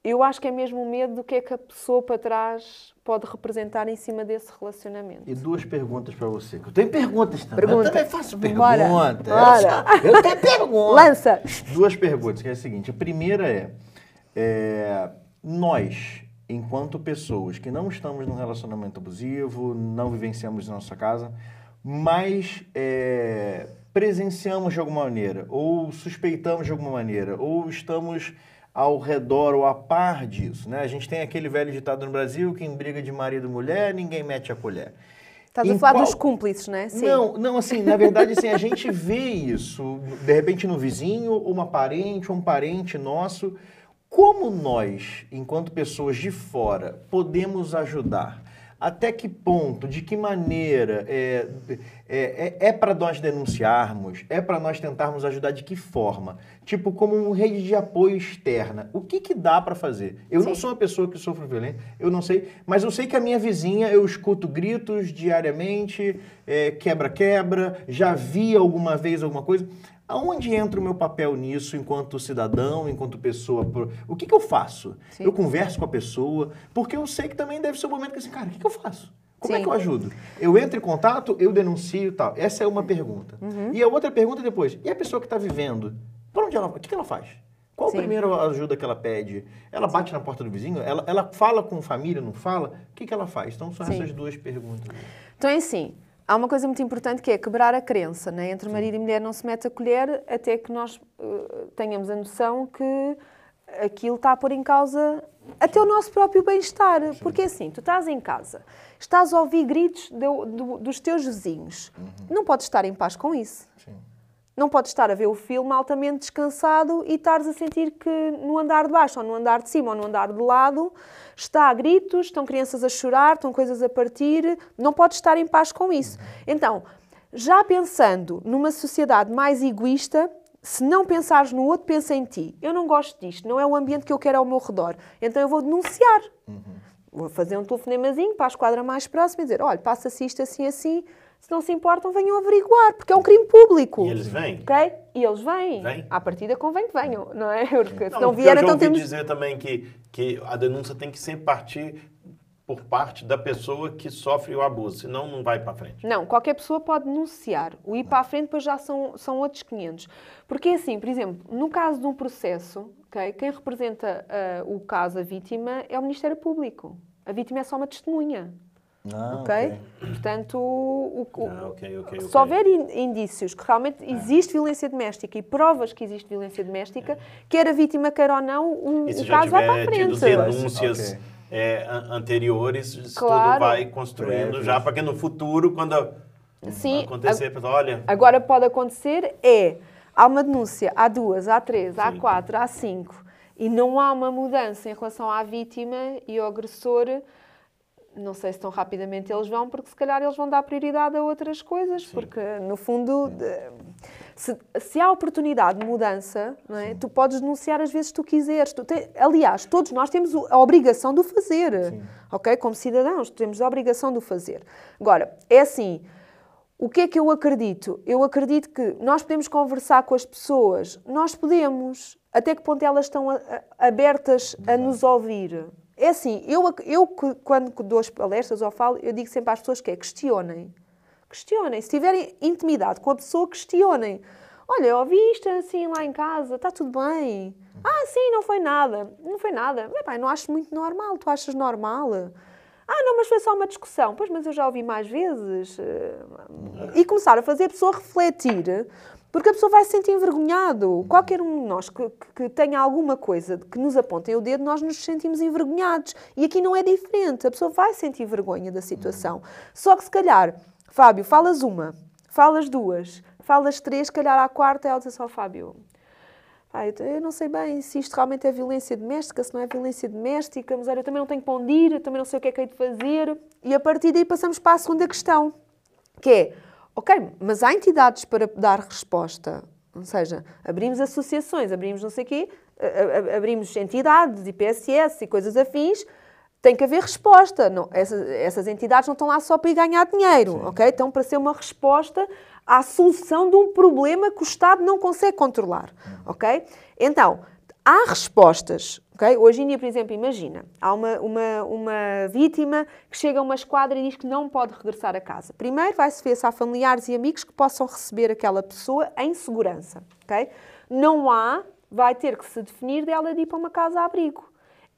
Eu acho que é mesmo o medo do que é que a pessoa para trás pode representar em cima desse relacionamento. E duas perguntas para você. Eu tenho perguntas também. Pergunta. Eu também faço Bora. perguntas. Bora. Eu tenho perguntas. Lança! Duas perguntas, que é a seguinte. A primeira é, é, nós, enquanto pessoas que não estamos num relacionamento abusivo, não vivenciamos na nossa casa, mas é, presenciamos de alguma maneira, ou suspeitamos de alguma maneira, ou estamos ao redor ou a par disso, né? A gente tem aquele velho ditado no Brasil, quem briga de marido e mulher, ninguém mete a colher. Estás a Em falar qual- dos cúmplices, não é? Sim. não, não, assim, na verdade, assim, a gente vê isso, de repente, no vizinho, uma parente, ou um parente nosso. Como nós, enquanto pessoas de fora, podemos ajudar? Até que ponto, de que maneira é, é, é, para nós denunciarmos? É para nós tentarmos ajudar de que forma? Tipo, como uma rede de apoio externa. O que, que dá para fazer? Eu não Sim. sou uma pessoa que sofre violência, eu não sei, mas eu sei que a minha vizinha, eu escuto gritos diariamente, é, quebra-quebra, já vi alguma vez alguma coisa. Aonde entra o meu papel nisso enquanto cidadão, enquanto pessoa? O que, que eu faço? Sim. Eu converso com a pessoa, porque eu sei que também deve ser um momento que assim, cara, o que, que eu faço? Como é Sim. que eu ajudo? Eu entro em contato, eu denuncio e tal. Essa é uma pergunta. Uhum. E a outra pergunta depois, e a pessoa que está vivendo? Por onde ela, o que, que ela faz? Qual Sim. a primeira ajuda que ela pede? Ela bate na porta do vizinho? Ela, ela fala com família, não fala? O que, que ela faz? Então são essas duas perguntas. Então é assim, há uma coisa muito importante que é quebrar a crença, né? entre marido e mulher não se mete a colher até que nós eh, tenhamos a noção que aquilo está a pôr em causa até o nosso próprio bem-estar. Porque assim, tu estás em casa, estás a ouvir gritos do- do- dos teus vizinhos, não podes estar em paz com isso. Sim. Não podes estar a ver o filme altamente descansado e estares a sentir que no andar de baixo, ou no andar de cima, ou no andar de lado, está a gritos, estão crianças a chorar, estão coisas a partir. Não podes estar em paz com isso. Então, já pensando numa sociedade mais egoísta, se não pensares no outro, pensa em ti. Eu não gosto disto, não é o ambiente que eu quero ao meu redor. Então eu vou denunciar. Vou fazer um telefonemazinho para a esquadra mais próxima e dizer: olha, passa-se isto assim, assim. Se não se importam, venham averiguar, porque é um crime público. E eles vêm? Ok? E eles vêm. Vêm? À partida convém que venham, não é? Porque se Não, vierem, já então temos. dizer também que, que a denúncia tem que sempre partir por parte da pessoa que sofre o abuso, senão não vai para frente. Não, qualquer pessoa pode denunciar. O ir para a frente depois já são, são outros 500. Porque assim, por exemplo, no caso de um processo, ok, quem representa ah, o caso, a vítima, é o Ministério Público. A vítima é só uma testemunha. Ah, ok? Portanto, o, o- Ah, ok, ok, se houver in- indícios que realmente existe violência doméstica e provas que existe violência doméstica, quer a vítima queira ou não, o, o caso vai para a frente. denúncias é, an- anteriores, Claro. tudo vai construindo Prévios. já, para que no futuro, quando Sim, acontecer, pessoal, olha, Agora pode acontecer é, há uma denúncia, há duas, há três, há quatro, há cinco, e não há uma mudança em relação à vítima e ao agressor, não sei se tão rapidamente eles vão, porque se calhar eles vão dar prioridade a outras coisas, porque no fundo, se, se há oportunidade de mudança, é? tu podes denunciar às vezes que tu quiseres. Tu te- aliás, todos nós temos a obrigação de o fazer, ok? Como cidadãos, temos a obrigação de o fazer. Agora, é assim, o que é que eu acredito? Eu acredito que nós podemos conversar com as pessoas, nós podemos, até que ponto elas estão a- a- abertas a nos ouvir. É assim, eu, eu quando dou as palestras ou falo, eu digo sempre às pessoas que é questionem. Questionem. Se tiverem intimidade com a pessoa, questionem. Olha, eu ouvi isto assim lá em casa, está tudo bem. Ah, sim, não foi nada. Não foi nada. Epá, não acho muito normal. Tu achas normal? Ah, não, mas foi só uma discussão. Pois, mas eu já ouvi mais vezes. Eh, E começar a fazer a pessoa refletir, porque a pessoa vai se sentir envergonhado. Qualquer um de nós que, que- tenha alguma coisa que nos apontem o dedo, nós nos sentimos envergonhados. E aqui não é diferente. A pessoa vai sentir vergonha da situação. Só que se calhar, Fábio, falas uma, falas duas, falas três, calhar à quarta ela diz assim, ó Fábio, eu, eu não sei bem se isto realmente é violência doméstica, se não é violência doméstica, mas olha, eu também não tenho para onde ir, eu também não sei o que é que hei de fazer. E a partir daí passamos para a segunda questão, que é, ok, mas há entidades para dar resposta. Ou seja, abrimos associações, abrimos não sei o quê, abrimos entidades, IPSS e coisas afins, tem que haver resposta. Não, essas, essas entidades não estão lá só para ir ganhar dinheiro, ok? Estão para ser uma resposta à solução de um problema que o Estado não consegue controlar, ok? Então, há respostas, ok? Hoje em dia, por exemplo, imagina, há uma, uma, uma vítima que chega a uma esquadra e diz que não pode regressar a casa. Primeiro vai-se ver se há familiares e amigos que possam receber aquela pessoa em segurança, ok? Não há, vai ter que se definir dela de ir para uma casa-abrigo.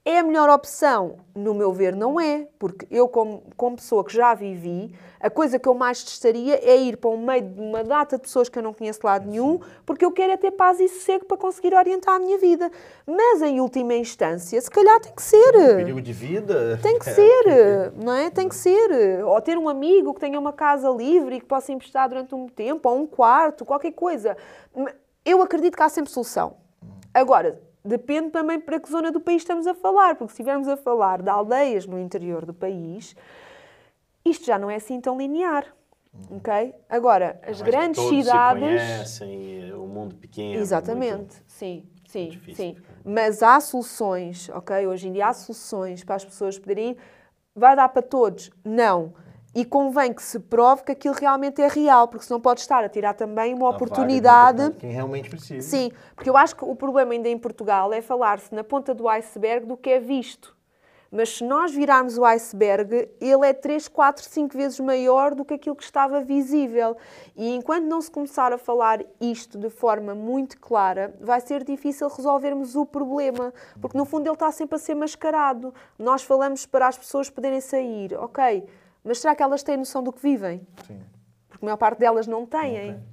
É a melhor opção? No meu ver, não é. Porque eu, como, como pessoa que já vivi, a coisa que eu mais testaria é ir para o meio de uma data de pessoas que eu não conheço de lado nenhum, porque eu quero é ter paz e sossego para conseguir orientar a minha vida. Mas, em última instância, se calhar tem que ser. Perigo de vida. Tem que É, ser, não é? Tem que ser. Ou ter um amigo que tenha uma casa livre e que possa emprestar durante um tempo, ou um quarto, qualquer coisa. Eu acredito que há sempre solução. Agora, depende também para que zona do país estamos a falar, porque se estivermos a falar de aldeias no interior do país, isto já não é assim tão linear. Ok? Agora, as mas grandes todos cidades. se conhecem, o mundo pequeno. é Exatamente, muito- sim, sim, difícil sim. ficar. Mas há soluções, ok? Hoje em dia há soluções para as pessoas poderem. Vai dar para todos? Não. E convém que se prove que aquilo realmente é real, porque senão pode estar a tirar também uma várias oportunidade. oportunidades, Quem realmente precisa. Sim, porque eu acho que o problema ainda em Portugal é falar-se na ponta do iceberg do que é visto. Mas se nós virarmos o iceberg, ele é 3, 4, 5 vezes maior do que aquilo que estava visível. E enquanto não se começar a falar isto de forma muito clara, vai ser difícil resolvermos o problema, porque no fundo ele está sempre a ser mascarado. Nós falamos para as pessoas poderem sair, ok, mas será que elas têm noção do que vivem? Sim. Porque a maior parte delas não têm. tem.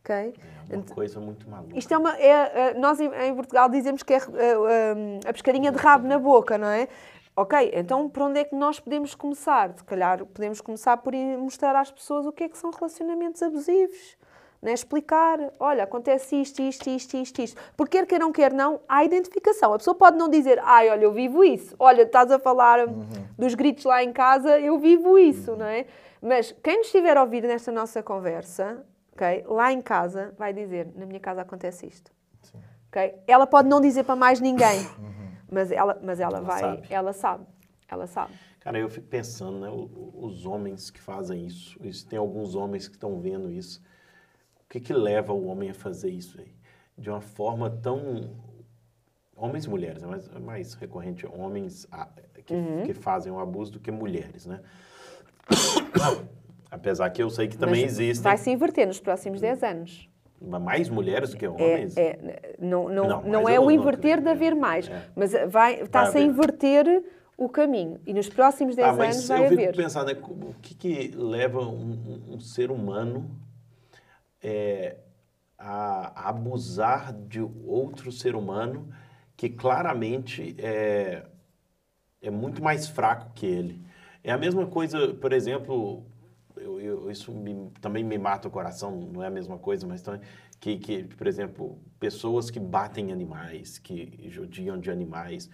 ok? É uma coisa muito maluca. Isto é uma. é, é, nós em, Portugal dizemos que é é, a pescadinha de rabo na boca, não é? Ok, então por onde é que nós podemos começar? Se calhar podemos começar por mostrar às pessoas o que é que são relacionamentos abusivos. Né? Explicar, olha, acontece isto, isto, isto, isto, isto. Porque quer queira não quer não, há identificação. A pessoa pode não dizer, ai, olha, eu vivo isso. Olha, estás a falar dos gritos lá em casa, eu vivo isso, não é? Mas quem nos estiver a ouvir nesta nossa conversa, ok, lá em casa, vai dizer, na minha casa acontece isto. ok? Ela pode não dizer para mais ninguém, mas ela, mas ela, Ela vai, sabe. ela sabe, ela sabe. Cara, eu fico pensando, né? Os homens que fazem isso, isso tem alguns homens que estão vendo isso. O que que leva o homem a fazer isso aí? De uma forma tão... Homens e mulheres, né? mas é mais recorrente homens ah, que, que fazem o abuso do que mulheres, né? Apesar que eu sei que também Mas existem Vai se inverter nos próximos 10 anos. mais mulheres do que É, homens. é, não, não, Não, não, mas é eu o não inverter acredito, de haver é. mais, É. mas vai, está-se a inverter o caminho. E nos próximos 10 Tá, anos eu vai fico haver. pensando, né, o que, que leva um- um ser humano é, a, a abusar de outro ser humano que claramente é, é muito mais fraco que ele. É a mesma coisa, por exemplo, eu- eu- isso me- também me mata o coração, não é a mesma coisa, mas também que, que, por exemplo, pessoas que batem animais, que judiam de animais.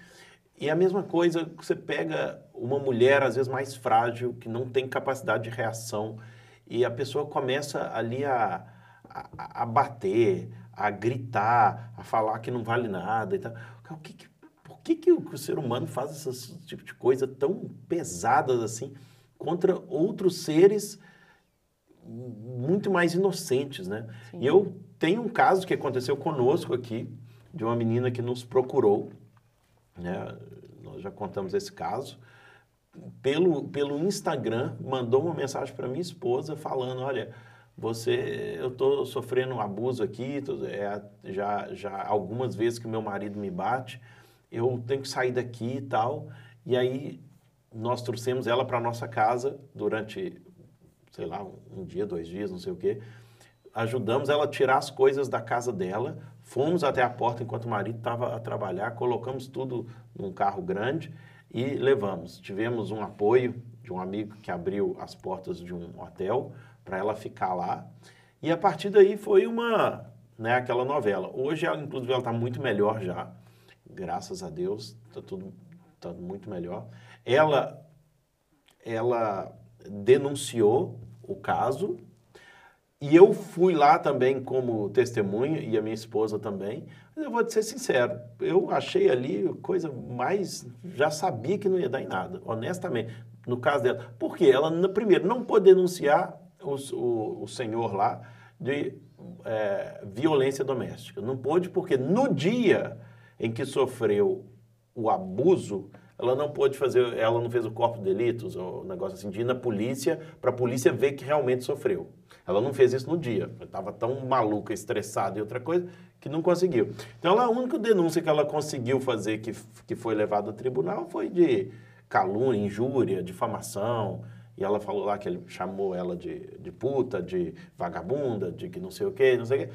E a mesma coisa que você pega uma mulher, às vezes mais frágil, que não tem capacidade de reação, e a pessoa começa ali a, a, a bater, a gritar, a falar que não vale nada e tal. O que que, por que, que o, que o ser humano faz esse, tipo de coisa tão pesadas assim contra outros seres muito mais inocentes, né? E eu tenho um caso que aconteceu conosco aqui, de uma menina que nos procurou, né? Nós já contamos esse caso. Pelo, pelo Instagram, mandou uma mensagem para minha esposa falando, olha, você, eu estou sofrendo um abuso aqui, é, já, já algumas vezes que meu marido me bate, eu tenho que sair daqui e tal. E aí nós trouxemos ela para nossa casa durante, sei lá, um dia, dois dias, não sei o quê. Ajudamos ela a tirar as coisas da casa dela, fomos até a porta enquanto o marido estava a trabalhar, colocamos tudo num carro grande e levamos. Tivemos um apoio de um amigo que abriu as portas de um hotel para ela ficar lá. E a partir daí foi uma, né, aquela novela. Hoje, ela, inclusive, ela está muito melhor já. Graças a Deus, está tudo tá muito melhor. Ela, ela denunciou o caso e eu fui lá também como testemunha e a minha esposa também. Mas eu vou te ser sincero, eu achei ali coisa mais. Já sabia que não ia dar em nada, honestamente. No caso dela. Por quê? Ela, primeiro, não pôde denunciar o, o senhor lá de é, violência doméstica. Não pôde, porque no dia em que sofreu o abuso, ela não pôde fazer, ela não fez o corpo de delitos, ou um negócio assim, de ir na polícia, para a polícia ver que realmente sofreu. Ela não fez isso no dia. Estava tão maluca, estressada e outra coisa, que não conseguiu. Então, ela, a única denúncia que ela conseguiu fazer, que, que foi levada ao tribunal, foi de calúnia, injúria, difamação. E ela falou lá que ele chamou ela de, de puta, de vagabunda, de que não sei o quê, não sei o quê.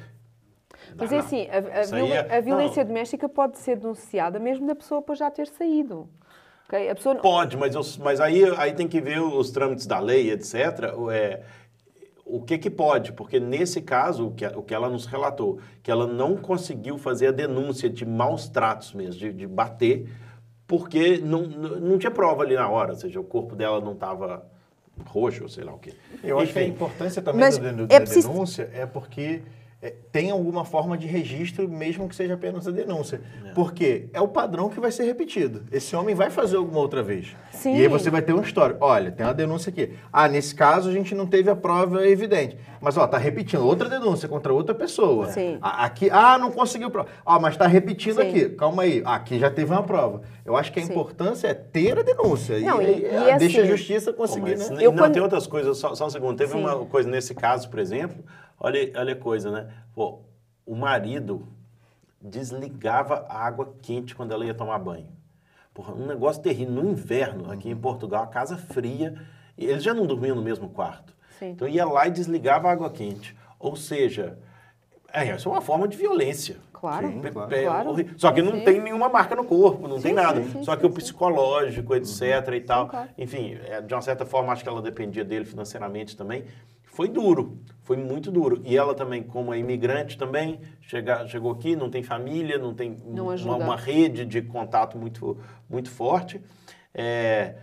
Mas Não, é não. assim, a, a é- a violência não. doméstica pode ser denunciada mesmo da pessoa depois já ter saído. ok? A pessoa Pode, mas, eu- mas aí, aí tem que ver os trâmites da lei, etc. o- É, o que que pode? Porque nesse caso, o que, o que ela nos relatou, que ela não conseguiu fazer a denúncia de maus tratos mesmo, de, de bater, porque não, não não tinha prova ali na hora, ou seja, o corpo dela não estava roxo, ou sei lá o quê. Eu acho que a importância também Mas da, é da preciso- denúncia é porque é, tem alguma forma de registro, mesmo que seja apenas a denúncia. Porque é o padrão que vai ser repetido. Esse homem vai fazer alguma outra vez. Sim. E aí você vai ter um histórico. Olha, tem uma denúncia aqui. Ah, nesse caso a gente não teve a prova evidente. Mas, ó, tá repetindo outra denúncia contra outra pessoa. Sim. A- Aqui, ah, não conseguiu prova. Ah, mas tá repetindo Sim. aqui. Calma aí. Aqui já teve uma prova. Eu acho que a Sim. importância é ter a denúncia. Não, e, e- e ah, deixa a assim- justiça Pô, conseguir, mas né? Eu não, quando- tem outras coisas, só, só um segundo. Teve Sim. uma coisa nesse caso, por exemplo, olha, olha a coisa, né? Pô, o marido desligava a água quente quando ela ia tomar banho. Porra, um negócio terrível. No inverno, aqui em Portugal, a casa fria, eles já não dormiam no mesmo quarto. Sim. Então ia lá e desligava a água quente. Ou seja, É, isso é uma forma de violência. Claro. Sim. Claro. Só que não Sim. tem nenhuma marca no corpo, não tem Sim, nada. sim, sim, Só que o psicológico, etc e tal. claro. Enfim, é, de uma certa forma, acho que ela dependia dele financeiramente também. Foi duro, foi muito duro. E ela também, como é imigrante também, chega, chegou aqui, não tem família, não tem Não uma, uma rede de contato muito, muito forte. É,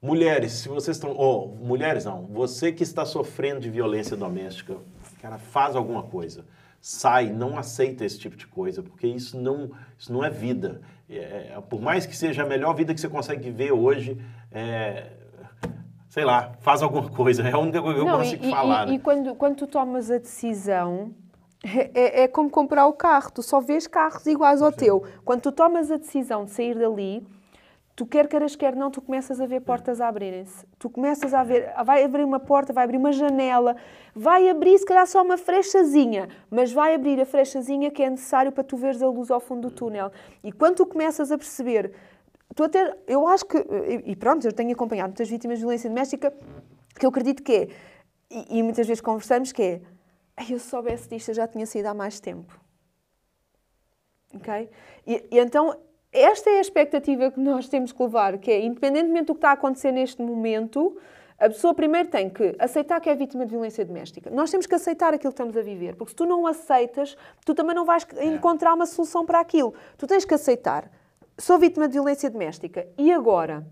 mulheres, se vocês estão... Oh, mulheres não, você que está sofrendo de violência doméstica, cara, faz alguma coisa. Sai, não aceita esse tipo de coisa, porque isso não, isso não é vida. É, é, por mais que seja a melhor vida que você consegue viver hoje, é, sei lá, faz alguma coisa. É a única coisa que eu Não, consigo e, e- falar. e, né? quando, quando tu tomas a decisão, é, é- é como comprar o carro. Tu só vês carros iguais ao teu. Quando tu tomas a decisão de sair dali, tu quer queiras, quer não, tu começas a ver portas a abrirem-se. Tu começas a ver, vai abrir uma porta, vai abrir uma janela, vai abrir se calhar só uma frechazinha, mas vai abrir a frechazinha que é necessário para tu veres a luz ao fundo do túnel. E quando tu começas a perceber Tu até, eu acho que, e e pronto, eu tenho acompanhado muitas vítimas de violência doméstica que eu acredito que é, e, e muitas vezes conversamos, que é, "Ai, eu se soubesse disto eu já tinha saído há mais tempo. Ok? E, e então, esta é a expectativa que nós temos que levar, que é, independentemente do que está a acontecer neste momento, a pessoa primeiro tem que aceitar que é vítima de violência doméstica. Nós temos que aceitar aquilo que estamos a viver, porque se tu não aceitas, tu também não vais encontrar uma solução para aquilo. Tu tens que aceitar. Sou vítima de violência doméstica. E agora?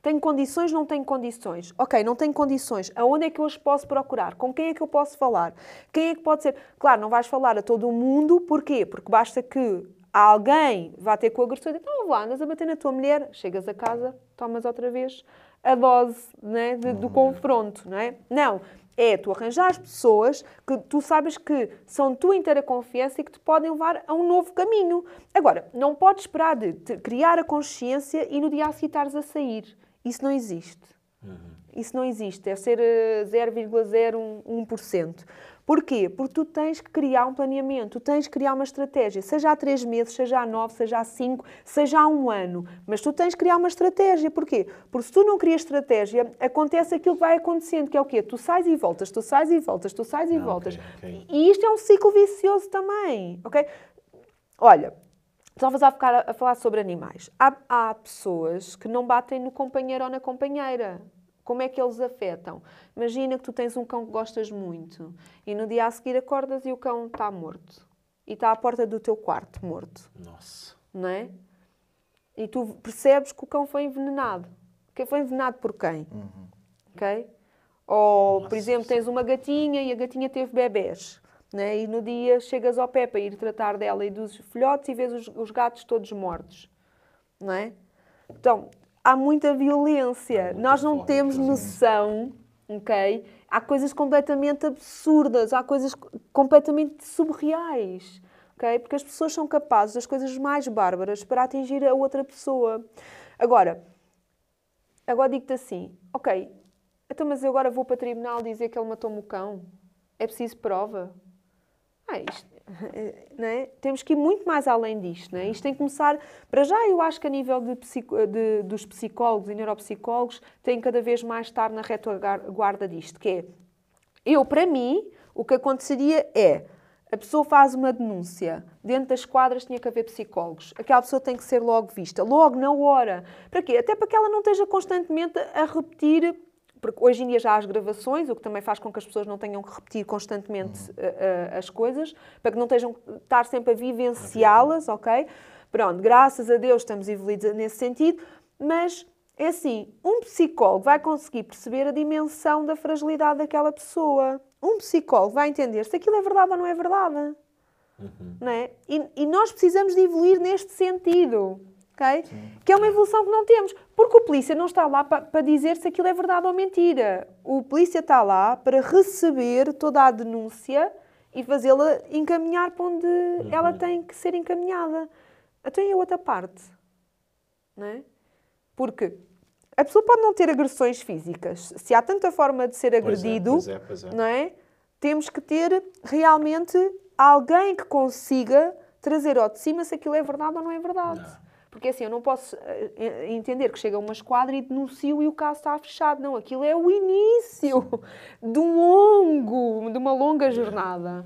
Tenho condições, não tenho condições? Ok, não tenho condições. Aonde é que eu as posso procurar? Com quem é que eu posso falar? Quem é que pode ser? Claro, não vais falar a todo o mundo. Porquê? Porque basta que alguém vá ter com o agressor e dizer, então lá, andas a bater na tua mulher, chegas a casa, tomas outra vez a dose né, de- do confronto, não é? Não. É tu arranjar pessoas que tu sabes que são tua inteira confiança e que te podem levar a um novo caminho. Agora, não podes esperar de criar a consciência e no dia a seguir estares a sair. Isso não existe. Isso não existe. Deve ser eh, 0,01%. Porquê? Porque tu tens que criar um planeamento, tu tens que criar uma estratégia, seja há três meses, seja há nove, seja há cinco, seja há um ano. Mas tu tens que criar uma estratégia. Porquê? Porque se tu não crias estratégia, acontece aquilo que vai acontecendo, que é o quê? Tu sais e voltas, tu sais e voltas, tu sais e Ah, voltas. ok, ok. E isto é um ciclo vicioso também, ok? Olha, estavas a, ficar a falar sobre animais. Há, há pessoas que não batem no companheiro ou na companheira. Como é que eles afetam? Imagina que tu tens um cão que gostas muito e no dia a seguir acordas e o cão está morto. E está à porta do teu quarto morto, Nossa. não é? E tu percebes que o cão foi envenenado. Que foi envenenado por quem? Ok? Ou, por exemplo, tens uma gatinha e a gatinha teve bebés. Né? E no dia chegas ao pé para ir tratar dela e dos filhotes e vês os, os gatos todos mortos. Não é? Então, há muita violência. muita Nós não temos noção, ok? Há coisas completamente absurdas, há coisas completamente surreais, ok? Porque as pessoas são capazes das coisas mais bárbaras para atingir a outra pessoa. Agora, agora digo-te assim, ok, então mas eu agora vou para o tribunal dizer que ele matou-me o cão? É preciso prova? Ah, isto, é? Temos que ir muito mais além disto. É? Isto tem que começar. Para já, eu acho que a nível de psico- de- dos psicólogos e neuropsicólogos tem cada vez mais estar na retaguarda disto, que é eu, para mim, o que aconteceria é a pessoa faz uma denúncia. Dentro das quadras tinha que haver psicólogos. Aquela pessoa tem que ser logo vista, logo, na hora. Para quê? Até para que ela não esteja constantemente a repetir. Porque hoje em dia já há as gravações, o que também faz com que as pessoas não tenham que repetir constantemente uh, uh, as coisas, para que não estejam estar sempre a vivenciá-las, ok? Pronto, graças a Deus estamos evoluídos nesse sentido, mas é assim, um psicólogo vai conseguir perceber a dimensão da fragilidade daquela pessoa. Um psicólogo vai entender se aquilo é verdade ou não é verdade. Não é? E, e nós precisamos de evoluir neste sentido. Ok? Que é uma evolução que não temos. Porque o polícia não está lá para, para dizer se aquilo é verdade ou mentira. O polícia está lá para receber toda a denúncia e fazê-la encaminhar para onde ela tem que ser encaminhada. Até a outra parte. Não é? Porque a pessoa pode não ter agressões físicas. Se há tanta forma de ser Pois é, agredido, pois é, pois é. não é? Temos que ter realmente alguém que consiga trazer ao de cima se aquilo é verdade ou não é verdade. Não. Porque assim, eu não posso eh, eh, entender que chega uma esquadra e denuncio e o caso está fechado. Não, aquilo é o início de um longo, de uma longa jornada.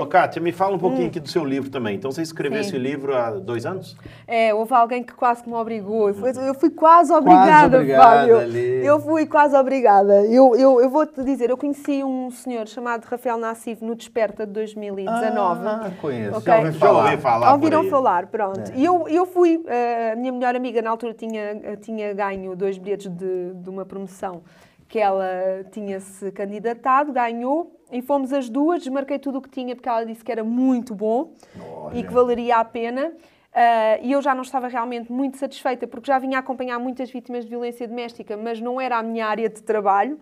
Ô, Kátia, me fala um pouquinho aqui do seu livro também. Então, você escreveu Hum. Sim. esse livro há dois anos? É, houve alguém que quase que me obrigou. Eu fui, eu fui quase obrigada, obrigada Fábio. ali. Eu fui quase obrigada. Eu, eu, eu vou-te dizer, eu conheci um senhor chamado Rafael Nassif no Desperta de 2019. Ah, conheço. Ok. Já ouvi Já falar. ouvi falar Ouviram por aí. falar, pronto. E eu, eu fui, eh, a minha melhor amiga na altura tinha, tinha ganho dois bilhetes de, de uma promoção que ela tinha-se candidatado, ganhou, e fomos as duas, desmarquei tudo o que tinha, porque ela disse que era muito bom e que valeria a pena. Ah, e eu já não estava realmente muito satisfeita, porque já vinha a acompanhar muitas vítimas de violência doméstica, mas não era a minha área de trabalho.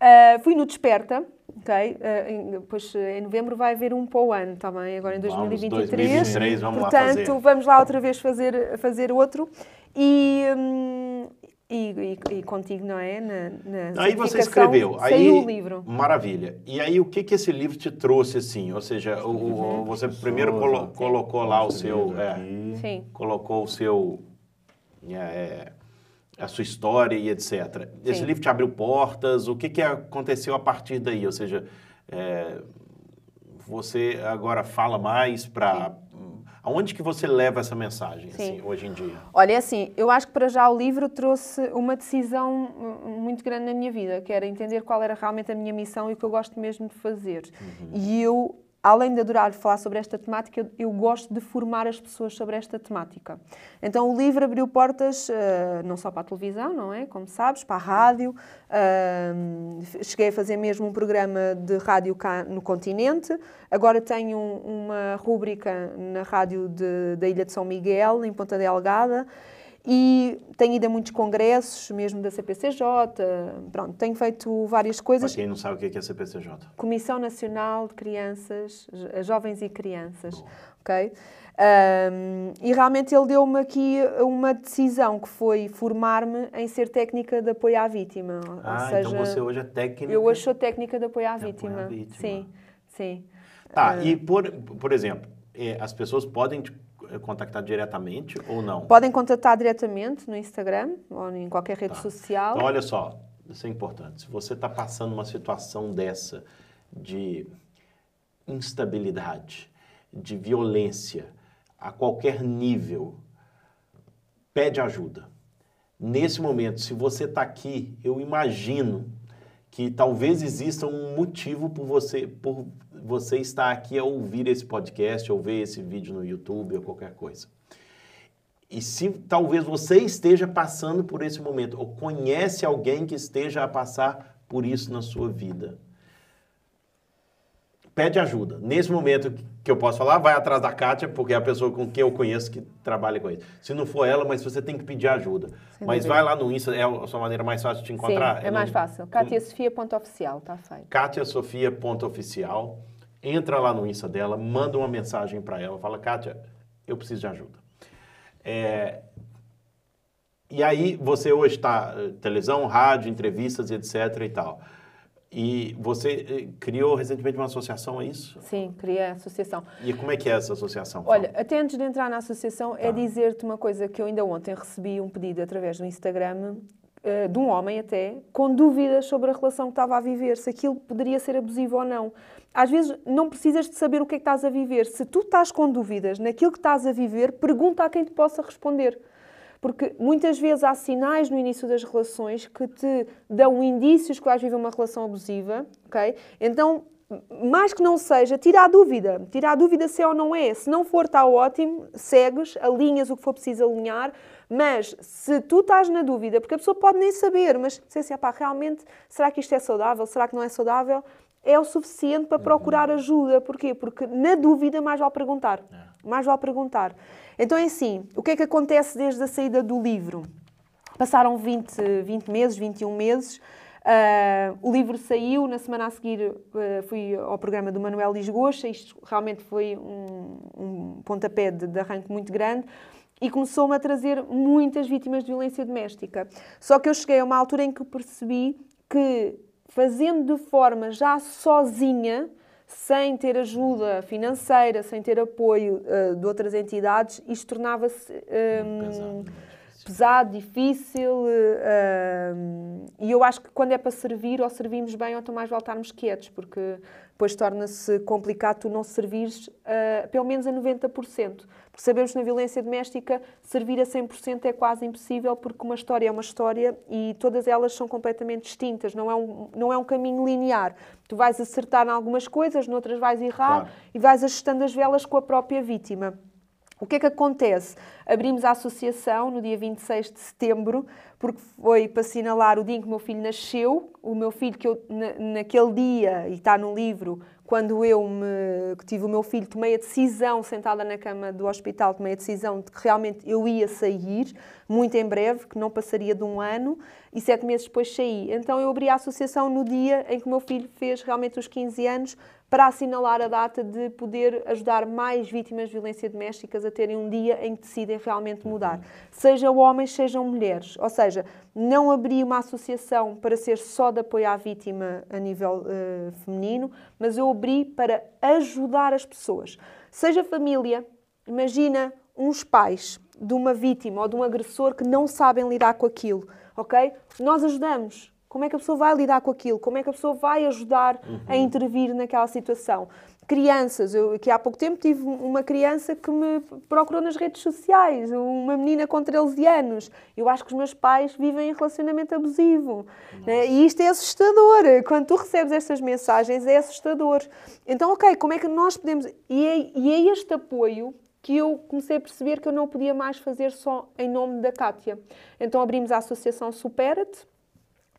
Ah, fui no Desperta, ok? Ah, em- depois em novembro vai haver um para o ano também, agora em Vamos, 2023. 2023, vamos lá Portanto, fazer. vamos lá outra vez fazer, fazer outro. E, hum, e, e- e contigo, não é? Na, na Aí você escreveu. Aí, Saiu o livro. Maravilha. E aí, o que que esse livro te trouxe, assim? Ou seja, o- o- Uhum. você primeiro colo- colocou lá o seu... é, Sim. colocou o seu... é, a sua história e etc. Esse Sim. livro te abriu portas? O que que aconteceu a partir daí? Ou seja, é, você agora fala mais para... Aonde que você leva essa mensagem, Sim. assim, hoje em dia? Olha, assim, eu acho que para já o livro trouxe uma decisão hum, muito grande na minha vida, que era entender qual era realmente a minha missão e o que eu gosto mesmo de fazer. E eu, além de adorar falar sobre esta temática, eu, gosto de formar as pessoas sobre esta temática. Então o livro abriu portas eh, não só para a televisão, não é? Como sabes, para a rádio. Ahm, cheguei a fazer mesmo um programa de rádio cá no continente. Agora tenho um- uma rúbrica na rádio de- da Ilha de São Miguel, em Ponta Delgada. E tenho ido a muitos congressos, mesmo da CPCJ. Pronto, tenho feito várias Para coisas. quem não sabe o que é CPCJ. Comissão Nacional de Crianças, Jo- Jovens e Crianças, ok? Ahm, e realmente ele deu-me aqui uma decisão que foi formar-me em ser técnica de apoio à vítima. Ah, seja, então você hoje é técnica... eu hoje sou técnica de apoio à De apoio vítima. à vítima. Sim, sim. Tá, e por, por exemplo, eh, as pessoas podem te contactar diretamente ou não? Podem contatar diretamente no Instagram ou em qualquer rede social. Então, olha só, isso é importante. Se você está passando uma situação dessa de instabilidade, de violência, a qualquer nível, pede ajuda. Nesse momento, se você está aqui, eu imagino que talvez exista um motivo por você, por você estar aqui a ouvir esse podcast, ou ver esse vídeo no YouTube ou qualquer coisa. E se talvez você esteja passando por esse momento, ou conhece alguém que esteja a passar por isso na sua vida, pede ajuda. Nesse momento que eu posso falar, vai atrás da Kátia, porque é a pessoa com quem eu conheço que trabalha com isso. Se não for ela, mas você tem que pedir ajuda. Sem mas dúvida. vai lá no Insta, é a sua maneira mais fácil de te encontrar. Sim, é mais fácil. KatiaSofia.oficial, está feito. KatiaSofia.oficial. Entra lá no Insta dela, manda uma mensagem para ela, fala, Kátia, eu preciso de ajuda. É, E aí, você hoje está televisão, rádio, entrevistas, etc e tal. E você eh, criou recentemente uma associação, é isso? Sim, criei a associação. E como é que é essa associação? Olha, até antes de entrar na associação, é Tá. dizer-te uma coisa que eu ainda ontem recebi um pedido através do Instagram, eh, de um homem até, com dúvidas sobre a relação que estava a viver, se aquilo poderia ser abusivo ou não. Às vezes não precisas de saber o que é que estás a viver. Se tu estás com dúvidas naquilo que estás a viver, pergunta a quem te possa responder. Porque muitas vezes há sinais no início das relações que te dão indícios que vais viver uma relação abusiva, ok? Então, mais que não seja, tira a dúvida. Tira a dúvida se é ou não é. Se não for, está ótimo, segues, alinhas o que for preciso alinhar, mas se tu estás na dúvida, porque a pessoa pode nem saber, mas sei assim, pá, realmente, será que isto é saudável? Será que não é saudável? É o suficiente para procurar ajuda. Porquê? Porque na dúvida mais vale perguntar. Mais vale perguntar. Então é assim, o que é que acontece desde a saída do livro? Passaram 20, 20 meses, 21 meses. Ah, o livro saiu, na semana a seguir ah, fui ao programa do Manuel Lisgocha. Isto realmente foi um, um pontapé de, de arranque muito grande e começou-me a trazer muitas vítimas de violência doméstica. Só que eu cheguei a uma altura em que percebi que, fazendo de forma já sozinha, sem ter ajuda financeira, sem ter apoio ah, de outras entidades, isto tornava-se. Pesado, né? pesado, difícil eh, um, e eu acho que quando é para servir, ou servimos bem, ou então mais voltarmos quietos, porque depois torna-se complicado tu não servires uh, pelo menos a 90%. Porque sabemos que na violência doméstica servir a 100% é quase impossível, porque uma história é uma história e todas elas são completamente distintas, não é um, não é um caminho linear. Tu vais acertar em algumas coisas, noutras vais errar Claro. e vais ajustando as velas com a própria vítima. O que é que acontece? Abrimos a associação no dia 26 de setembro, porque foi para assinalar o dia em que o meu filho nasceu. O meu filho, que eu, na- naquele dia, e está no livro, quando eu me, que tive o meu filho, tomei a decisão, sentada na cama do hospital, tomei a decisão de que realmente eu ia sair, muito em breve, que não passaria de um ano, e sete meses depois saí. Então eu abri a associação no dia em que o meu filho fez realmente os 15 anos, para assinalar a data de poder ajudar mais vítimas de violência domésticas a terem um dia em que decidem realmente mudar. Sejam homens, sejam mulheres. Ou seja, não abri uma associação para ser só de apoio à vítima a nível eh, feminino, mas eu abri para ajudar as pessoas. Seja família, imagina uns pais de uma vítima ou de um agressor que não sabem lidar com aquilo, ok? Nós ajudamos. Como é que a pessoa vai lidar com aquilo? Como é que a pessoa vai ajudar a intervir naquela situação? Crianças, eu aqui há pouco tempo tive uma criança que me procurou nas redes sociais, uma menina com 13 anos. Eu acho que os meus pais vivem em relacionamento abusivo. né? E isto é assustador. Quando tu recebes estas mensagens, é assustador. Então, ok, como é que nós podemos. E é, e é este apoio que eu comecei a perceber que eu não podia mais fazer só em nome da Cátia. Então abrimos a Associação Supera-te.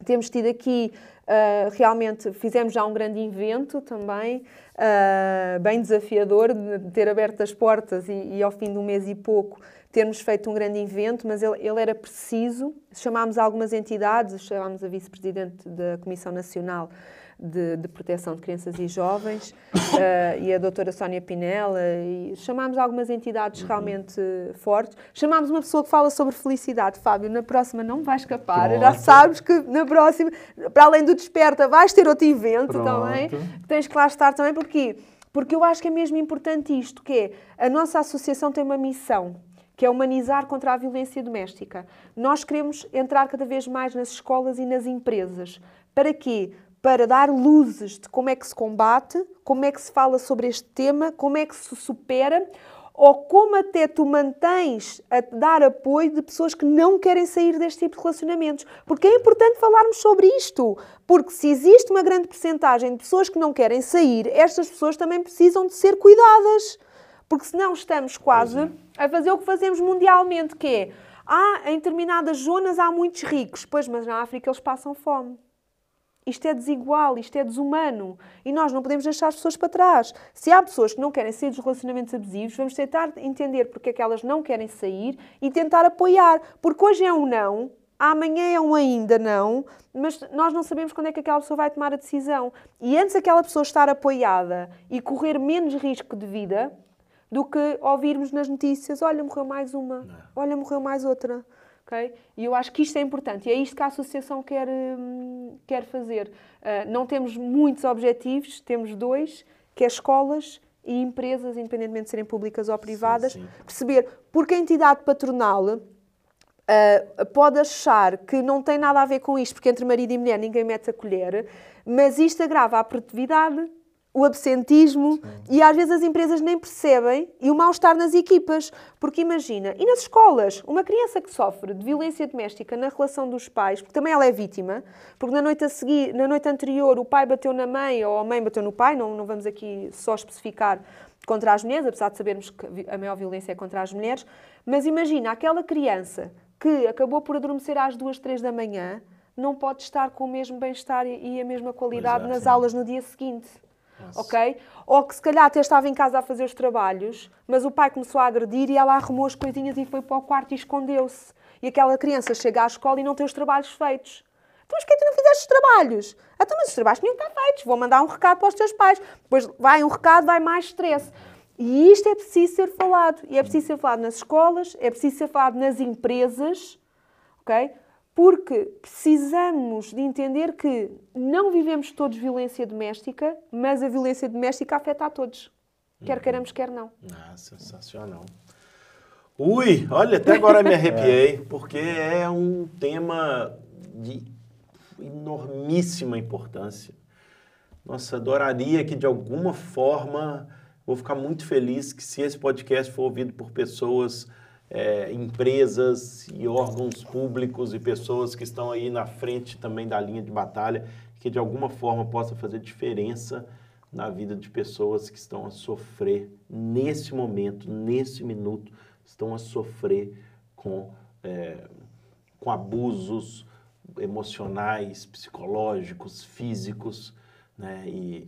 Temos tido aqui, ah, realmente, fizemos já um grande evento também, ah, bem desafiador, de ter aberto as portas e, e ao fim de um mês e pouco termos feito um grande evento, mas ele, ele era preciso. Chamámos algumas entidades, chamámos a vice-presidente da Comissão Nacional de, de Proteção de Crianças e Jovens ah, e a doutora Sónia Pinella, e chamámos algumas entidades realmente fortes. Chamámos uma pessoa que fala sobre felicidade. Fábio, na próxima não vai escapar, já Pronto. sabes que na próxima, para além do Desperta, vais ter outro evento Pronto. também. Tens que lá estar também, porquê? Porque eu acho que é mesmo importante isto, que é, a nossa associação tem uma missão, que é humanizar contra a violência doméstica. Nós queremos entrar cada vez mais nas escolas e nas empresas. Para quê? Para dar luzes de como é que se combate, como é que se fala sobre este tema, como é que se supera, ou como até tu mantens a dar apoio de pessoas que não querem sair deste tipo de relacionamentos. Porque é importante falarmos sobre isto. Porque se existe uma grande percentagem de pessoas que não querem sair, estas pessoas também precisam de ser cuidadas. Porque senão estamos quase a fazer o que fazemos mundialmente, que é, ah, em determinadas zonas há muitos ricos, pois, mas na África eles passam fome. Isto é desigual, isto é desumano. E nós não podemos deixar as pessoas para trás. Se há pessoas que não querem sair dos relacionamentos abusivos, vamos tentar entender porque é que elas não querem sair e tentar apoiar. Porque hoje é um não, amanhã é um ainda não, mas nós não sabemos quando é que aquela pessoa vai tomar a decisão. E antes aquela pessoa estar apoiada e correr menos risco de vida do que ouvirmos nas notícias: olha, morreu mais uma, olha, morreu mais outra. Ok? E eu acho que isto é importante e é isto que a associação quer, hum, quer fazer. Ah, não temos muitos objetivos, temos dois, que é escolas e empresas, independentemente de serem públicas ou privadas, sim. perceber porque a entidade patronal Uh, pode achar que não tem nada a ver com isto, porque entre marido e mulher ninguém mete a colher, mas isto agrava a produtividade, o absentismo e às vezes as empresas nem percebem e o mal-estar nas equipas. Porque imagina, e nas escolas, uma criança que sofre de violência doméstica na relação dos pais, porque também ela é vítima, porque na noite a seguir, na noite anterior, o pai bateu na mãe ou a mãe bateu no pai, não, não vamos aqui só especificar contra as mulheres, apesar de sabermos que a maior violência é contra as mulheres, mas imagina aquela criança que acabou por adormecer às duas, três da manhã, não pode estar com o mesmo bem-estar e a mesma qualidade é, nas sim. aulas no dia seguinte. Ok? Ou que se calhar até estava em casa a fazer os trabalhos, mas o pai começou a agredir e ela arrumou as coisinhas e foi para o quarto e escondeu-se. E aquela criança chega à escola e não tem os trabalhos feitos. Então, mas porquê tu não fizeste os trabalhos? Então, mas os trabalhos tinham que estar feitos. Vou mandar um recado para os teus pais. Depois vai um recado, vai mais stress. E isto é preciso ser falado. E é preciso ser falado nas escolas, é preciso ser falado nas empresas, ok? Porque precisamos de entender que não vivemos todos violência doméstica, mas a violência doméstica afeta a todos. Quer queiramos, quer não. Ah, sensacional. Ui, olha, até agora me arrepiei, porque é um tema de enormíssima importância. Nossa, adoraria que de alguma forma, vou ficar muito feliz que se esse podcast for ouvido por pessoas, é, empresas e órgãos públicos e pessoas que estão aí na frente também da linha de batalha, que de alguma forma possa fazer diferença na vida de pessoas que estão a sofrer nesse momento, nesse minuto, estão a sofrer com, é, com abusos emocionais, psicológicos, físicos, né? E,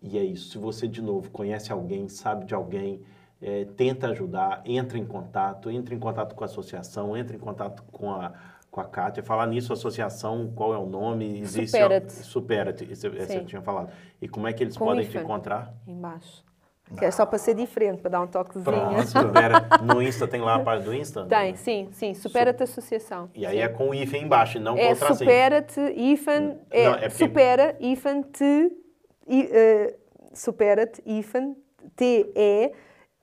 e é isso. Se você, de novo, conhece alguém, sabe de alguém, é, tenta ajudar, entra em contato, entra em contato com a associação, entra em contato com a, com a Kátia. Falar nisso, associação, qual é o nome? Existe Supera-te. Supera-te, eu Sim. tinha falado. E como é que eles Com podem te hífen. encontrar? Embaixo. Que é só para ser diferente, para dar um toquezinho. Pronto, supera. No Insta, tem lá a página do Insta? Tem, sim, sim. Supera-te Associação. E aí é com o hífen embaixo, não com É o tracinho. supera-te, ifan, é, Não, é porque- supera, ifan, te, eh, supera-te, ifan, te, é,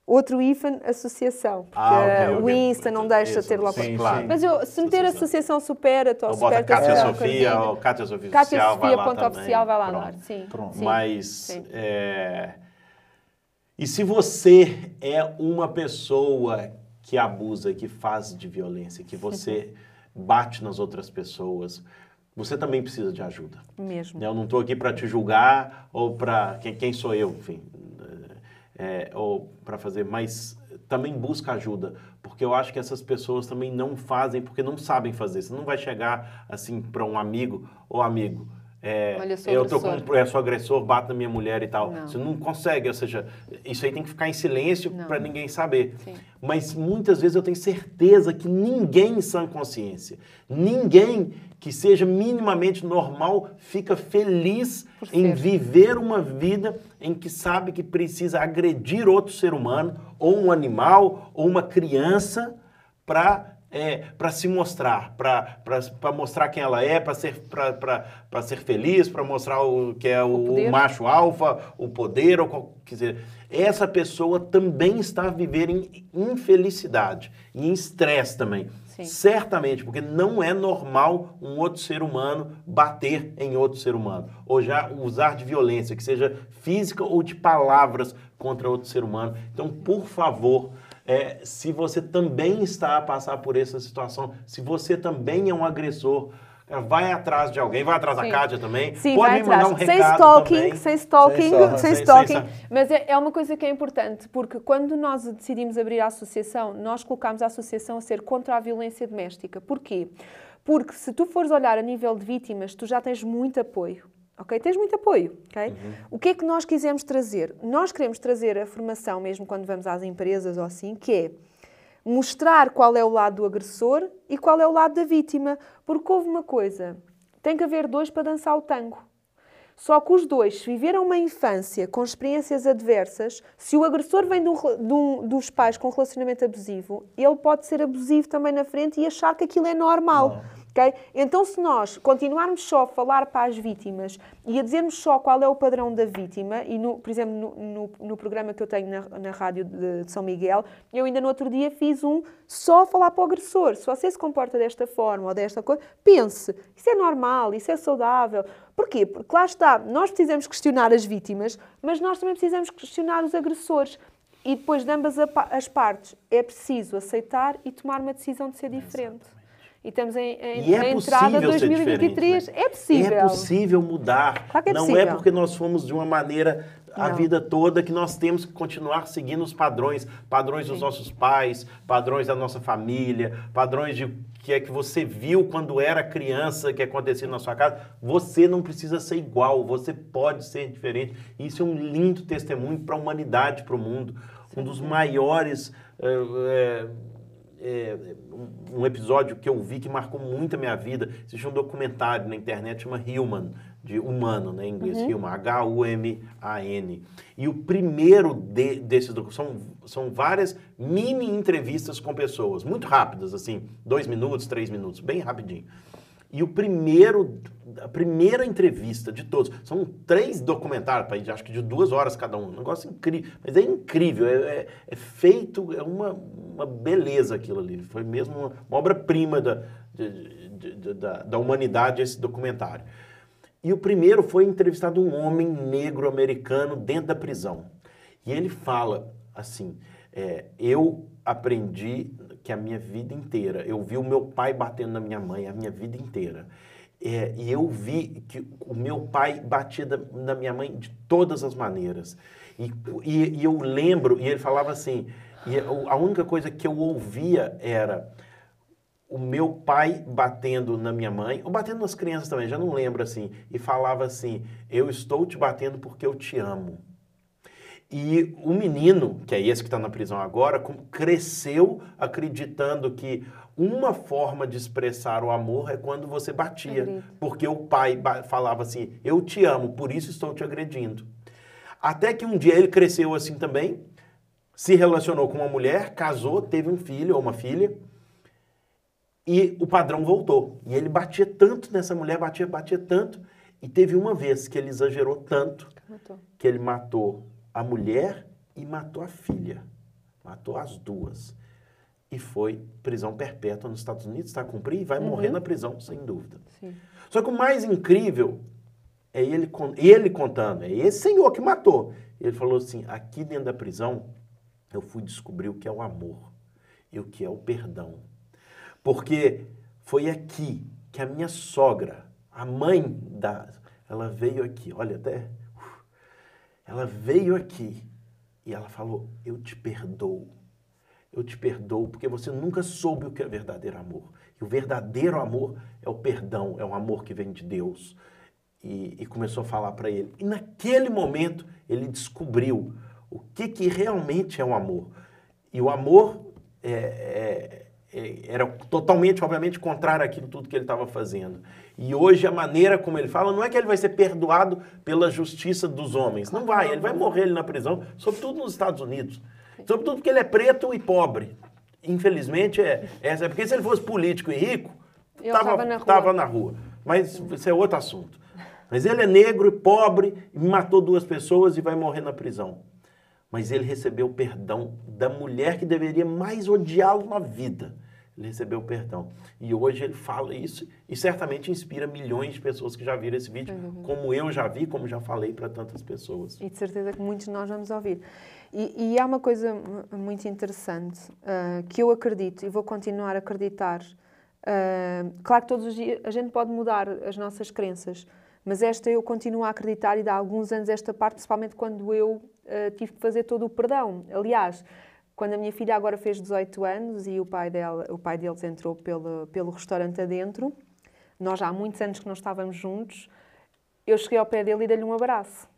outro ifan, associação. Porque Ah, ok, eh, o. Insta não deixa Isso, ter lá... sim, claro. Mas eu, se meter Associação. associação supera-te ou supera-te Cátia Sofia, ou Cátia Sofia Cátia Oficial, vai Sofia lá ponto também. oficial vai lá Pronto. dar, sim. Pronto. sim, Mas, sim. é, e se você é uma pessoa que abusa, que faz de violência, que você bate nas outras pessoas, você também precisa de ajuda. Mesmo. Eu não estou aqui para te julgar ou para quem, quem sou eu, enfim, é, ou para fazer, mas também busca ajuda, porque eu acho que essas pessoas também não fazem porque não sabem fazer. Você não vai chegar assim para um amigo ou amigo. É, Olha, eu tô com agressor." é, sou agressor, bato na minha mulher e tal. Não. Você não consegue, ou seja, isso aí tem que ficar em silêncio para ninguém saber. Sim. Mas muitas vezes eu tenho certeza que ninguém em sã consciência, ninguém que seja minimamente normal fica feliz em viver uma vida em que sabe que precisa agredir outro ser humano, ou um animal, ou uma criança, para é, para se mostrar, para mostrar quem ela é, para ser, pra- pra- pra ser feliz, para mostrar o que é o, poder. o macho alfa, o poder, ou qual, quer dizer, essa pessoa também está a viver em infelicidade e em estresse também. Sim. Certamente, porque não é normal um outro ser humano bater em outro ser humano, ou já usar de violência, que seja física ou de palavras contra outro ser humano. Então, por favor, é, se você também está a passar por essa situação, se você também é um agressor, cara, vai atrás de alguém, vai atrás da Sim. Kátia também. Sim, Pode vai atrás. um sem stalking, também. sem stalking, Sem sem, stalking. Sem- sem- Mas é, é uma coisa que é importante, porque quando nós decidimos abrir a associação, nós colocámos a associação a ser contra a violência doméstica. Porquê? Porque se tu fores olhar a nível de vítimas, tu já tens muito apoio. Ok? Tens muito apoio, ok? O que é que nós quisemos trazer? Nós queremos trazer a formação, mesmo quando vamos às empresas ou assim, que é mostrar qual é o lado do agressor e qual é o lado da vítima. Porque houve uma coisa, tem que haver dois para dançar o tango. Só que os dois, se viveram uma infância com experiências adversas, se o agressor vem de um de um- dos pais com relacionamento abusivo, ele pode ser abusivo também na frente e achar que aquilo é normal. Ok? Então, se nós continuarmos só a falar para as vítimas e a dizermos só qual é o padrão da vítima, e, no, por exemplo, no, no- no programa que eu tenho na, na rádio de, de São Miguel, eu ainda no outro dia fiz um só a falar para o agressor. Se você se comporta desta forma ou desta coisa, pense, isso é normal, isso é saudável. Porquê? Porque lá está, nós precisamos questionar as vítimas, mas nós também precisamos questionar os agressores. E depois de ambas as partes é preciso aceitar e tomar uma decisão de ser diferente. E estamos em, em, E é na entrada de possível ser 2023. diferente, né? É possível. É possível mudar. Claro é não é possível. porque nós fomos de uma maneira a Não. vida toda que nós temos que continuar seguindo os padrões, padrões dos nossos pais, padrões da nossa família, padrões de que é que você viu quando era criança que acontecia na sua casa. Você não precisa ser igual, você pode ser diferente. Isso é um lindo testemunho para a humanidade, para o mundo. Um dos maiores eh, é, um- episódio que eu vi que marcou muito a minha vida. Existe um documentário na internet chama Human, de humano, né, em inglês, Human, H-U-M-A-N. E o primeiro de- desses documentários, são, são várias mini entrevistas com pessoas, muito rápidas, assim, dois minutos, três minutos, bem rapidinho. E o primeiro, a primeira entrevista de todos, são três documentários, acho que de duas horas cada um, um negócio incrível, mas é incrível, é, é- é feito, é uma, uma beleza aquilo ali, foi mesmo uma, uma obra-prima da- da, da humanidade esse documentário. E o primeiro foi entrevistado um homem negro americano dentro da prisão. E ele fala assim: é, eu aprendi que a minha vida inteira, eu vi o meu pai batendo na minha mãe a minha vida inteira. É, e eu vi que o meu pai batia na minha mãe de todas as maneiras. E, e- e eu lembro, e ele falava assim, e a única coisa que eu ouvia era o meu pai batendo na minha mãe, ou batendo nas crianças também, já não lembro assim, e falava assim: Eu estou te batendo porque eu te amo. E o menino, que é esse que está na prisão agora, cresceu acreditando que uma forma de expressar o amor é quando você batia. Agride. Porque o pai falava assim: Eu te amo, por isso estou te agredindo. Até que um dia ele cresceu assim também, se relacionou com uma mulher, casou, teve um filho ou uma filha. E o padrão voltou. E ele batia tanto nessa mulher, batia, batia tanto. E teve uma vez que ele exagerou tanto Matou. que ele matou a mulher e matou a filha. Matou as duas. E foi prisão perpétua nos Estados Unidos, está a cumprir e vai morrer na prisão, sem dúvida. Sim. Só que o mais incrível é ele, ele contando, é esse senhor que matou. Ele falou assim: aqui dentro da prisão, eu fui descobrir o que é o amor e o que é o perdão. Porque foi aqui que a minha sogra, a mãe da. Ela veio aqui, olha até. Ela veio aqui e ela falou: Eu te perdoo. Eu te perdoo porque você nunca soube o que é verdadeiro amor. E o verdadeiro amor é o perdão, é o amor que vem de Deus. E, e começou a falar para ele. E naquele momento ele descobriu o que, que realmente é o amor. E o amor é- é- era totalmente, obviamente, contrário àquilo tudo que ele estava fazendo. E hoje a maneira como ele fala não é que ele vai ser perdoado pela justiça dos homens. Não vai, ele vai morrer ali na prisão, sobretudo nos Estados Unidos. Sobretudo porque ele é preto e pobre. Infelizmente, é, essa é porque se ele fosse político e rico, Ele tava, tava na tava na rua. Mas isso é outro assunto. Mas ele é negro, pobre, e matou duas pessoas e vai morrer na prisão. Mas ele recebeu o perdão da mulher que deveria mais odiá-lo na vida. Ele recebeu o perdão. E hoje ele fala isso e certamente inspira milhões de pessoas que já viram esse vídeo, como eu já vi, como já falei para tantas pessoas. E de certeza que muitos de nós vamos ouvir. E, e há uma coisa mu- muito interessante ah, que eu acredito e vou continuar a acreditar. Ah, claro que todos os dias a gente pode mudar as nossas crenças, mas esta eu continuo a acreditar e dá alguns anos esta parte, principalmente quando eu ah, tive que fazer todo o perdão. Aliás, quando a minha filha agora fez 18 anos e o pai, dela, o pai deles entrou pelo, pelo restaurante adentro, nós já há muitos anos que não estávamos juntos, eu cheguei ao pé dele e dei-lhe um abraço.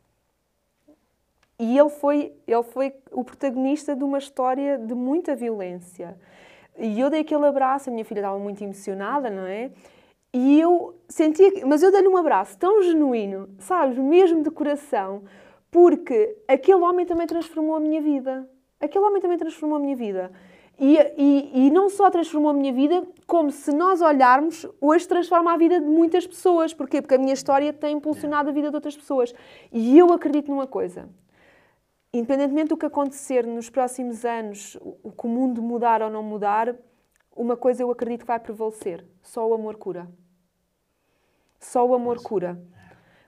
E ele foi, ele foi o protagonista de uma história de muita violência. E eu dei aquele abraço, a minha filha estava muito emocionada, não é? E eu sentia, mas eu dei-lhe um abraço tão genuíno, sabes, mesmo de coração, porque aquele homem também transformou a minha vida. Aquele homem também transformou a minha vida. E, e, e não só transformou a minha vida, como se nós olharmos, hoje transforma a vida de muitas pessoas. Porquê? Porque a minha história tem impulsionado a vida de outras pessoas. E eu acredito numa coisa independentemente do que acontecer nos próximos anos, o o que o mundo mudar ou não mudar, uma coisa eu acredito que vai prevalecer: só o amor cura. Só o amor cura.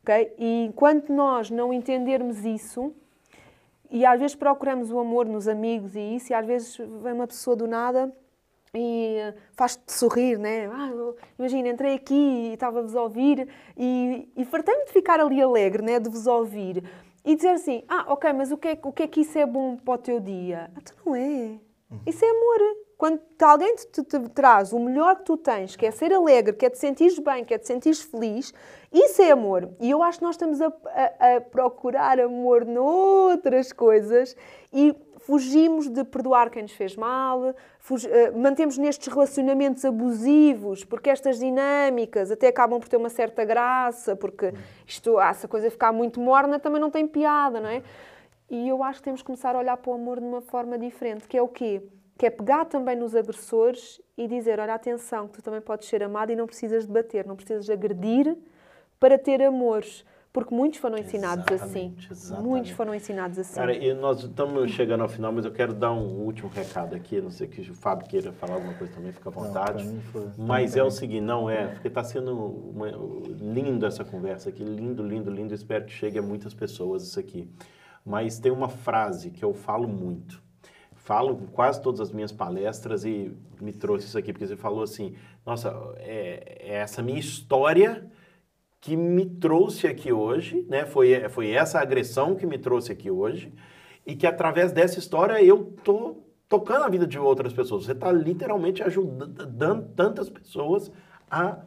Ok? E enquanto nós não entendermos isso, e às vezes procuramos o amor nos amigos e isso, e às vezes vem uma pessoa do nada e eh, faz-te sorrir, né? Ah, imagina, entrei aqui e estava-vos a ouvir e, e fartei-me de ficar ali alegre, né? De vos ouvir. E dizer assim, ah, ok, mas o que, é, o que é que isso é bom para o teu dia? Ah, tu não é. Isso é amor. Quando alguém te, te- te traz o melhor que tu tens, que é ser alegre, que é te sentires bem, que é te sentires feliz, isso é amor. E eu acho que nós estamos a, a- a procurar amor noutras coisas e fugimos de perdoar quem nos fez mal, eh, mantemos nestes relacionamentos abusivos, porque estas dinâmicas até acabam por ter uma certa graça, porque isto, ah, se a coisa ficar muito morna também não tem piada, não é? E eu acho que temos que começar a olhar para o amor de uma forma diferente, que é o quê? Que é pegar também nos agressores e dizer, olha, atenção, que tu também podes ser amado e não precisas de bater, não precisas de agredir para ter amores. Porque muitos foram ensinados assim. Exatamente, exatamente. Muitos foram ensinados assim. Cara, e nós estamos chegando ao final, mas eu quero dar um último recado aqui. Não sei que o Fábio queira falar alguma coisa também, fica à Não, vontade. mim foi- mas é o seguinte, não é, porque está sendo uma, lindo essa conversa aqui, lindo, lindo, lindo. Espero que chegue a muitas pessoas isso aqui. Mas tem uma frase que eu falo muito. Falo quase todas as minhas palestras e me trouxe isso aqui, porque você falou assim, nossa, é, é essa minha história que me trouxe aqui hoje, né? Foi, foi essa agressão que me trouxe aqui hoje, e que através dessa história eu tô tocando a vida de outras pessoas. Você está literalmente ajudando tantas pessoas a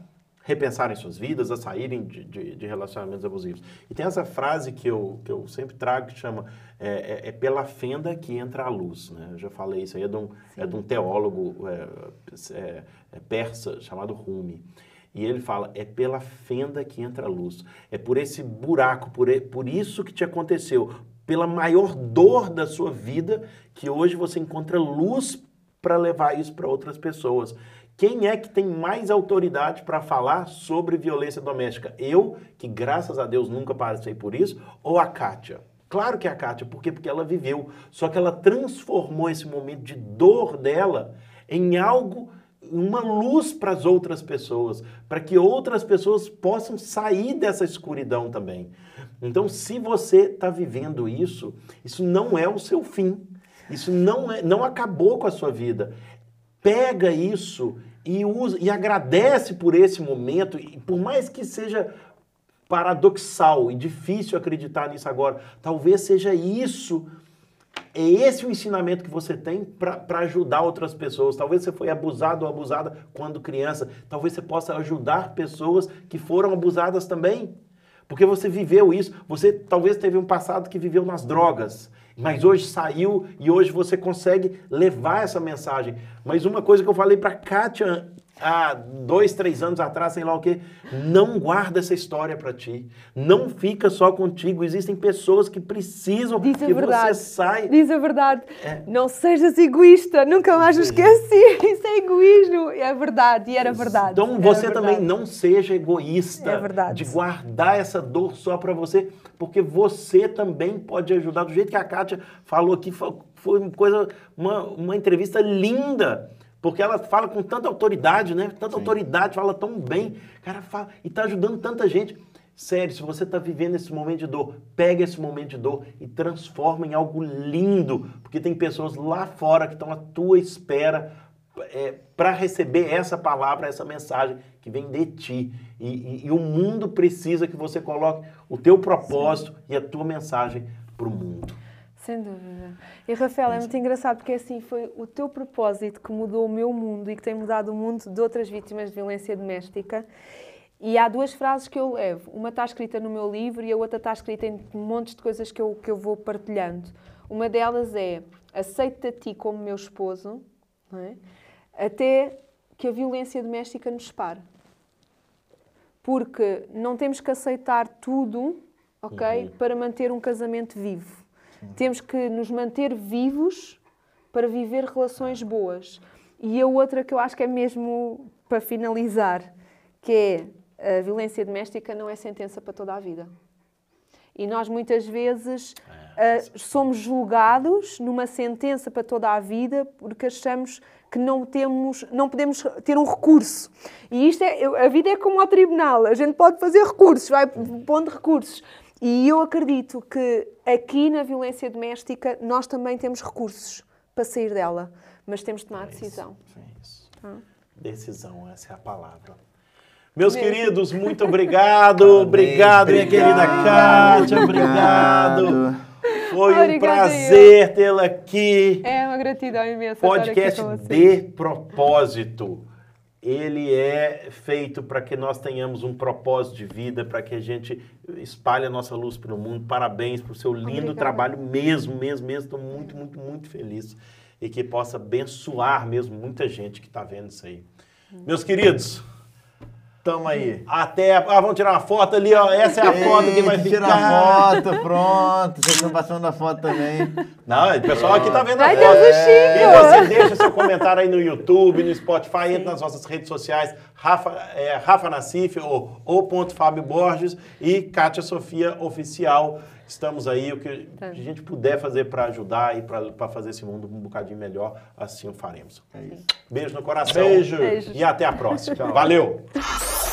repensarem suas vidas, a saírem de, de, de relacionamentos abusivos. E tem essa frase que eu, que eu sempre trago que chama é, é- é pela fenda que entra a luz. Né? Eu já falei isso aí, é de um, é de um teólogo é, é, é persa chamado Rumi. E ele fala: é pela fenda que entra a luz. É por esse buraco, por, por isso que te aconteceu, pela maior dor da sua vida, que hoje você encontra luz para levar isso para outras pessoas. Quem é que tem mais autoridade para falar sobre violência doméstica? Eu, que graças a Deus nunca passei por isso, ou a Kátia? Claro que é a Kátia, por quê? Porque ela viveu. Só que ela transformou esse momento de dor dela em algo uma luz para as outras pessoas, para que outras pessoas possam sair dessa escuridão também. Então, se você está vivendo isso, isso não é o seu fim. Isso não, é, não acabou com a sua vida. Pega isso e usa e agradece por esse momento, e por mais que seja paradoxal e difícil acreditar nisso agora, talvez seja isso é esse o ensinamento que você tem para ajudar outras pessoas. Talvez você foi abusado ou abusada quando criança. Talvez você possa ajudar pessoas que foram abusadas também. Porque você viveu isso. Você talvez teve um passado que viveu nas drogas. Mas hoje saiu e hoje você consegue levar essa mensagem. Mas uma coisa que eu falei para Kátia há dois, três anos atrás, sei lá o quê, não guarda essa história para ti. Não fica só contigo. Existem pessoas que precisam Diz que verdade. você saia. Diz a verdade. É. Não sejas egoísta. Nunca mais me esqueci. Isso é egoísmo. É verdade. E era verdade. Então você verdade. também não seja egoísta É verdade. de guardar essa dor só para você, porque você também pode ajudar. Do jeito que a Kátia falou aqui, foi foi uma coisa, uma, uma entrevista linda. Porque ela fala com tanta autoridade, né? Tanta autoridade, fala tão bem. Cara, fala, e tá ajudando tanta gente. Sério, se você está vivendo esse momento de dor, pega esse momento de dor e transforma em algo lindo. Porque tem pessoas lá fora que estão à tua espera para receber essa palavra, essa mensagem que vem de ti. E, e- e o mundo precisa que você coloque o teu propósito e a tua mensagem para o mundo. Sem dúvida. E Rafael, é muito engraçado porque assim foi o teu propósito que mudou o meu mundo e que tem mudado o mundo de outras vítimas de violência doméstica. E há duas frases que eu levo. Uma está escrita no meu livro e a outra está escrita em montes de coisas que eu, que eu vou partilhando. Uma delas é: aceita ti como meu esposo, é? até que a violência doméstica nos separe. Porque não temos que aceitar tudo, ok? Para manter um casamento vivo. Temos que nos manter vivos para viver relações boas. E a outra que eu acho que é mesmo para finalizar, que é a violência doméstica não é sentença para toda a vida. E nós muitas vezes ah, somos julgados numa sentença para toda a vida porque achamos que não temos, não podemos ter um recurso. E isto é, a vida é como ao tribunal, a gente pode fazer recursos, vai pondo recursos. E eu acredito que aqui na violência doméstica nós também temos recursos para sair dela, mas temos de tomar a decisão. É isso. Decisão, essa é a palavra. Meus Mesmo. queridos, muito obrigado. obrigado, minha querida Kátia. Obrigado. Foi um prazer tê-la aqui. É uma gratidão imensa. estar aqui Podcast com vocês. de propósito. Ele é feito para que nós tenhamos um propósito de vida, para que a gente espalhe a nossa luz para o mundo. Parabéns por seu lindo Obrigada. trabalho, mesmo, mesmo, mesmo. Estou muito, muito, muito feliz. E que possa abençoar mesmo muita gente que está vendo isso aí. Meus queridos, Tamo aí. Até. Ah, vamos tirar uma foto ali, ó. Essa é a foto que vai ficar. Tira a foto, pronto. Vocês estão passando a foto também. Não, o pessoal aqui tá vendo a Ai, foto. Deus do E você deixa seu comentário aí no YouTube, no Spotify, entra nas nossas redes sociais, Rafa, é, Rafa Nassif ou, ou ponto Fábio Borges e Kátia Sofia Oficial. Estamos aí, o que Tá. a gente puder fazer para ajudar e para fazer esse mundo um bocadinho melhor, assim o faremos. É isso. Beijo no coração. Beijo. Beijo. E até a próxima. Valeu!